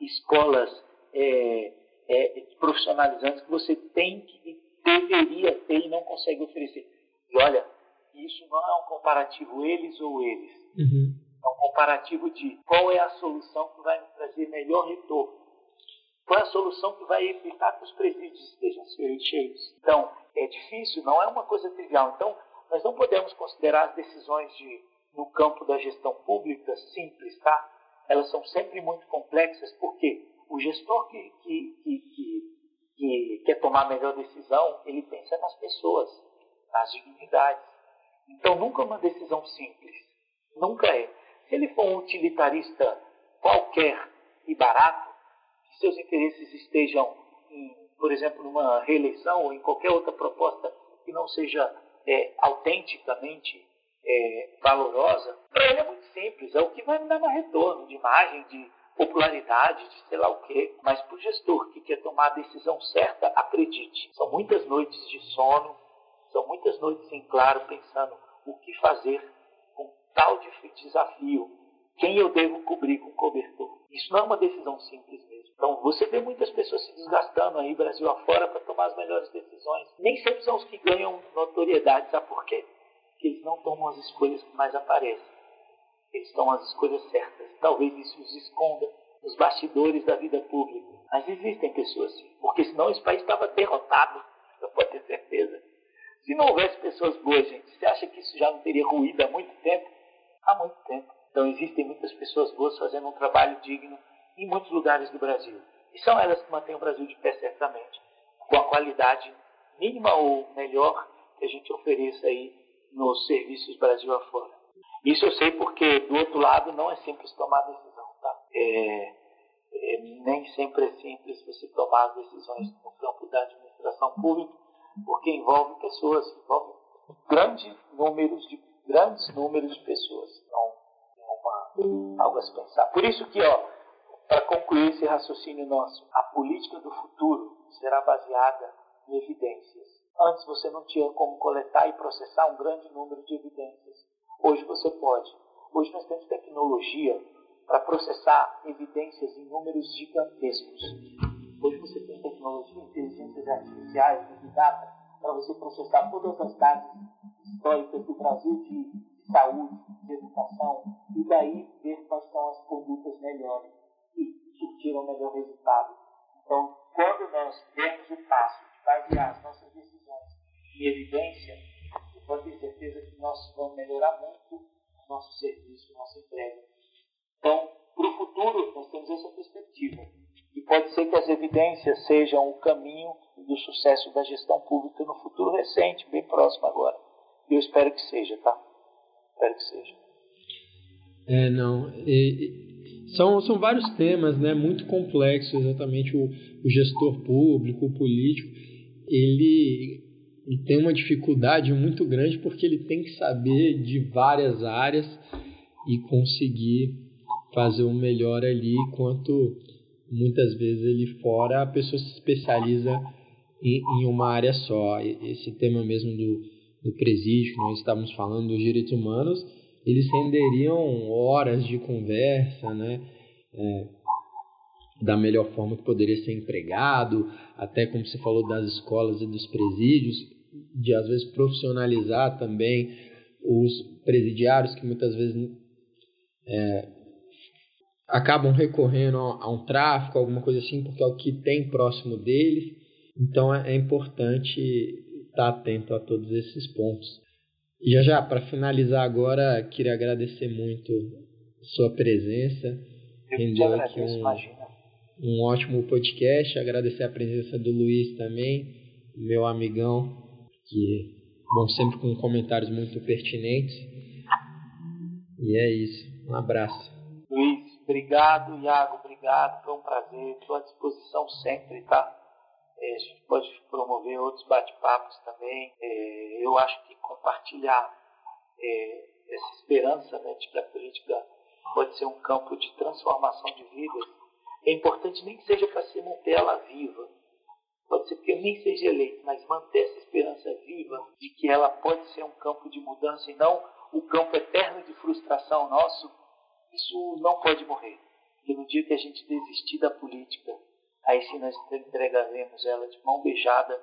escolas é, é, profissionalizantes que você tem que deveria ter e não consegue oferecer. E olha, isso não é um comparativo eles ou eles. Uhum. É um comparativo de qual é a solução que vai nos trazer melhor retorno. Qual é a solução que vai evitar que os presídios estejam cheios. Então, é difícil, não é uma coisa trivial. Então, nós não podemos considerar as decisões de, no campo da gestão pública simples, tá? Elas são sempre muito complexas, porque o gestor que, que, que, que, que quer tomar a melhor decisão, ele pensa nas pessoas, nas dignidades. Então, nunca é uma decisão simples. Nunca é. Se ele for um utilitarista qualquer e barato, que seus interesses estejam, em, por exemplo, numa reeleição ou em qualquer outra proposta que não seja é, autenticamente é, valorosa, para ele é muito simples, é o que vai me dar mais retorno de imagem, de popularidade, de sei lá o quê. Mas para o gestor que quer tomar a decisão certa, acredite, são muitas noites de sono, são muitas noites em claro pensando o que fazer com tal desafio, quem eu devo cobrir com cobertor. Isso não é uma decisão simples mesmo. Então, você vê muitas pessoas se desgastando aí, Brasil afora, para tomar as melhores decisões. Nem sempre são os que ganham notoriedade, sabe por quê? Porque eles não tomam as escolhas que mais aparecem. Eles tomam as escolhas certas. Talvez isso os esconda nos bastidores da vida pública. Mas existem pessoas assim. Porque senão esse país estava derrotado, eu pode ter certeza. Se não houvesse pessoas boas, gente, você acha que isso já não teria ruído há muito tempo? Há muito tempo. Então existem muitas pessoas boas fazendo um trabalho digno em muitos lugares do Brasil. E são elas que mantêm o Brasil de pé certamente, com a qualidade mínima ou melhor que a gente ofereça aí nos serviços Brasil afora. Isso eu sei porque do outro lado não é simples tomar decisão, tá? É, é, nem sempre é simples você tomar decisões no campo da administração pública, porque envolve pessoas, envolve grandes números de grandes números de pessoas. Então, é uma, algo a se pensar. Por isso que, ó, para concluir esse raciocínio nosso, a política do futuro será baseada em evidências. Antes você não tinha como coletar e processar um grande número de evidências. Hoje você pode. Hoje nós temos tecnologia para processar evidências em números gigantescos. Hoje você tem tecnologia, inteligências artificiais, big data, para você processar todas as dados históricas do Brasil de saúde, de educação, e daí ver quais são as condutas melhores surtir um melhor resultado. Então, quando nós demos o passo de basear as nossas decisões em evidência, você pode ter certeza que nós vamos melhorar muito o nosso serviço, a nossa entrega. Então, para o futuro, nós temos essa perspectiva. E pode ser que as evidências sejam o caminho do sucesso da gestão pública no futuro recente, bem próximo agora. E eu espero que seja, tá? Espero que seja. É, não. E, são, são vários temas, né, muito complexos, exatamente o, o gestor público, o político, ele, ele tem uma dificuldade muito grande porque ele tem que saber de várias áreas e conseguir fazer o melhor ali, enquanto muitas vezes ele fora a pessoa se especializa em, em uma área só. Esse tema mesmo do, do presídio, que nós estávamos falando dos direitos humanos, eles renderiam horas de conversa, né? É, da melhor forma que poderia ser empregado, até como você falou das escolas e dos presídios, de às vezes profissionalizar também os presidiários que muitas vezes é, acabam recorrendo a, um tráfico, alguma coisa assim, porque é o que tem próximo deles. Então é, é importante estar atento a todos esses pontos. E já já, para finalizar agora, queria agradecer muito sua presença. Eu Rendeu aqui um, um ótimo podcast. Agradecer a presença do Luiz também, meu amigão, que bom sempre com comentários muito pertinentes. E é isso. Um abraço. Luiz, obrigado. Iago, obrigado. Foi um prazer. Estou à disposição sempre, tá? É, a gente pode promover outros bate-papos também. É, eu acho que compartilhar é, essa esperança né, de que a política pode ser um campo de transformação de vidas, é importante nem que seja para se manter ela viva. Pode ser que eu nem seja eleito, mas manter essa esperança viva de que ela pode ser um campo de mudança e não o campo eterno de frustração nosso, isso não pode morrer. E no dia que a gente desistir da política, aí sim nós entregaremos ela de mão beijada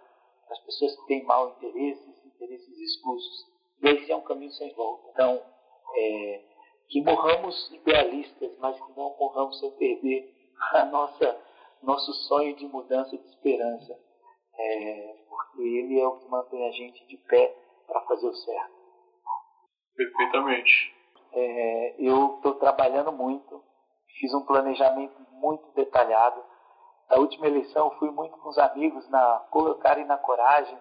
as pessoas que têm mau interesses, interesses escusos. E sim é um caminho sem volta. Então, é, que morramos idealistas, mas que não morramos sem perder a nossa nosso sonho de mudança de esperança, é, porque ele é o que mantém a gente de pé para fazer o certo. Perfeitamente. É, eu estou trabalhando muito, fiz um planejamento muito detalhado. Na última eleição fui muito com os amigos na Colocar e na Coragem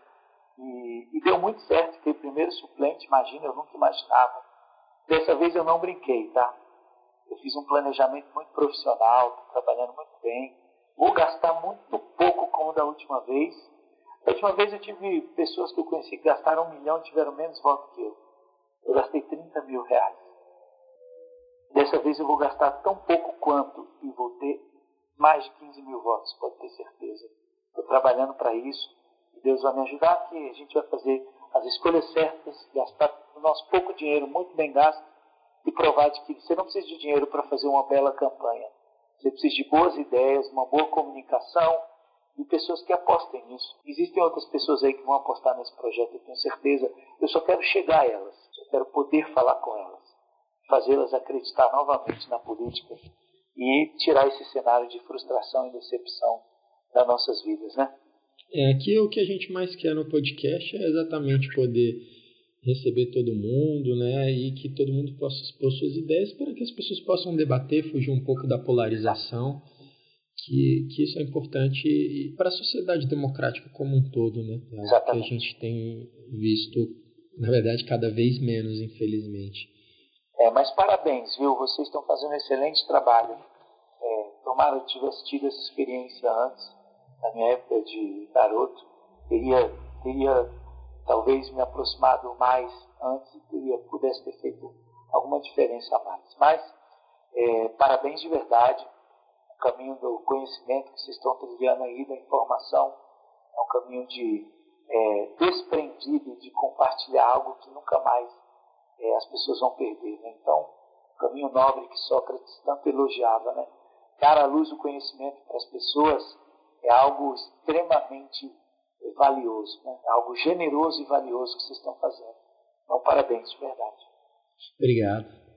e, e deu muito certo. Fiquei primeiro suplente, imagina, eu nunca imaginava. Dessa vez eu não brinquei, tá? Eu fiz um planejamento muito profissional, estou trabalhando muito bem. Vou gastar muito pouco como da última vez. Da última vez eu tive pessoas que eu conheci que gastaram um milhão e tiveram menos votos que eu. Eu gastei 30 mil reais. Dessa vez eu vou gastar tão pouco quanto e vou ter mais de 15 mil votos, pode ter certeza. Estou trabalhando para isso. E Deus vai me ajudar que a gente vai fazer as escolhas certas, gastar o nosso pouco dinheiro muito bem gasto e provar de que você não precisa de dinheiro para fazer uma bela campanha. Você precisa de boas ideias, uma boa comunicação e pessoas que apostem nisso. Existem outras pessoas aí que vão apostar nesse projeto, eu tenho certeza. Eu só quero chegar a elas, eu quero poder falar com elas, fazê-las acreditar novamente na política e tirar esse cenário de frustração e decepção das nossas vidas, né? É, aqui o que a gente mais quer no podcast é exatamente poder receber todo mundo, né, e que todo mundo possa expor suas ideias para que as pessoas possam debater, fugir um pouco da polarização, que, que isso é importante para a sociedade democrática como um todo, né, é algo que a gente tem visto, na verdade, cada vez menos, infelizmente. É, mas parabéns, viu, vocês estão fazendo um excelente trabalho. É, tomara eu tivesse tido essa experiência antes, na minha época de garoto, teria, teria talvez me aproximado mais antes e pudesse ter feito alguma diferença a mais. Mas, é, parabéns de verdade, o caminho do conhecimento que vocês estão trilhando aí, da informação, é um caminho de é, desprendido de compartilhar algo que nunca mais é, as pessoas vão perder. Né? Então, o caminho nobre que Sócrates tanto elogiava, né? dar à luz o conhecimento para as pessoas é algo extremamente valioso, né? é algo generoso e valioso que vocês estão fazendo. Então, parabéns, de verdade. Obrigado.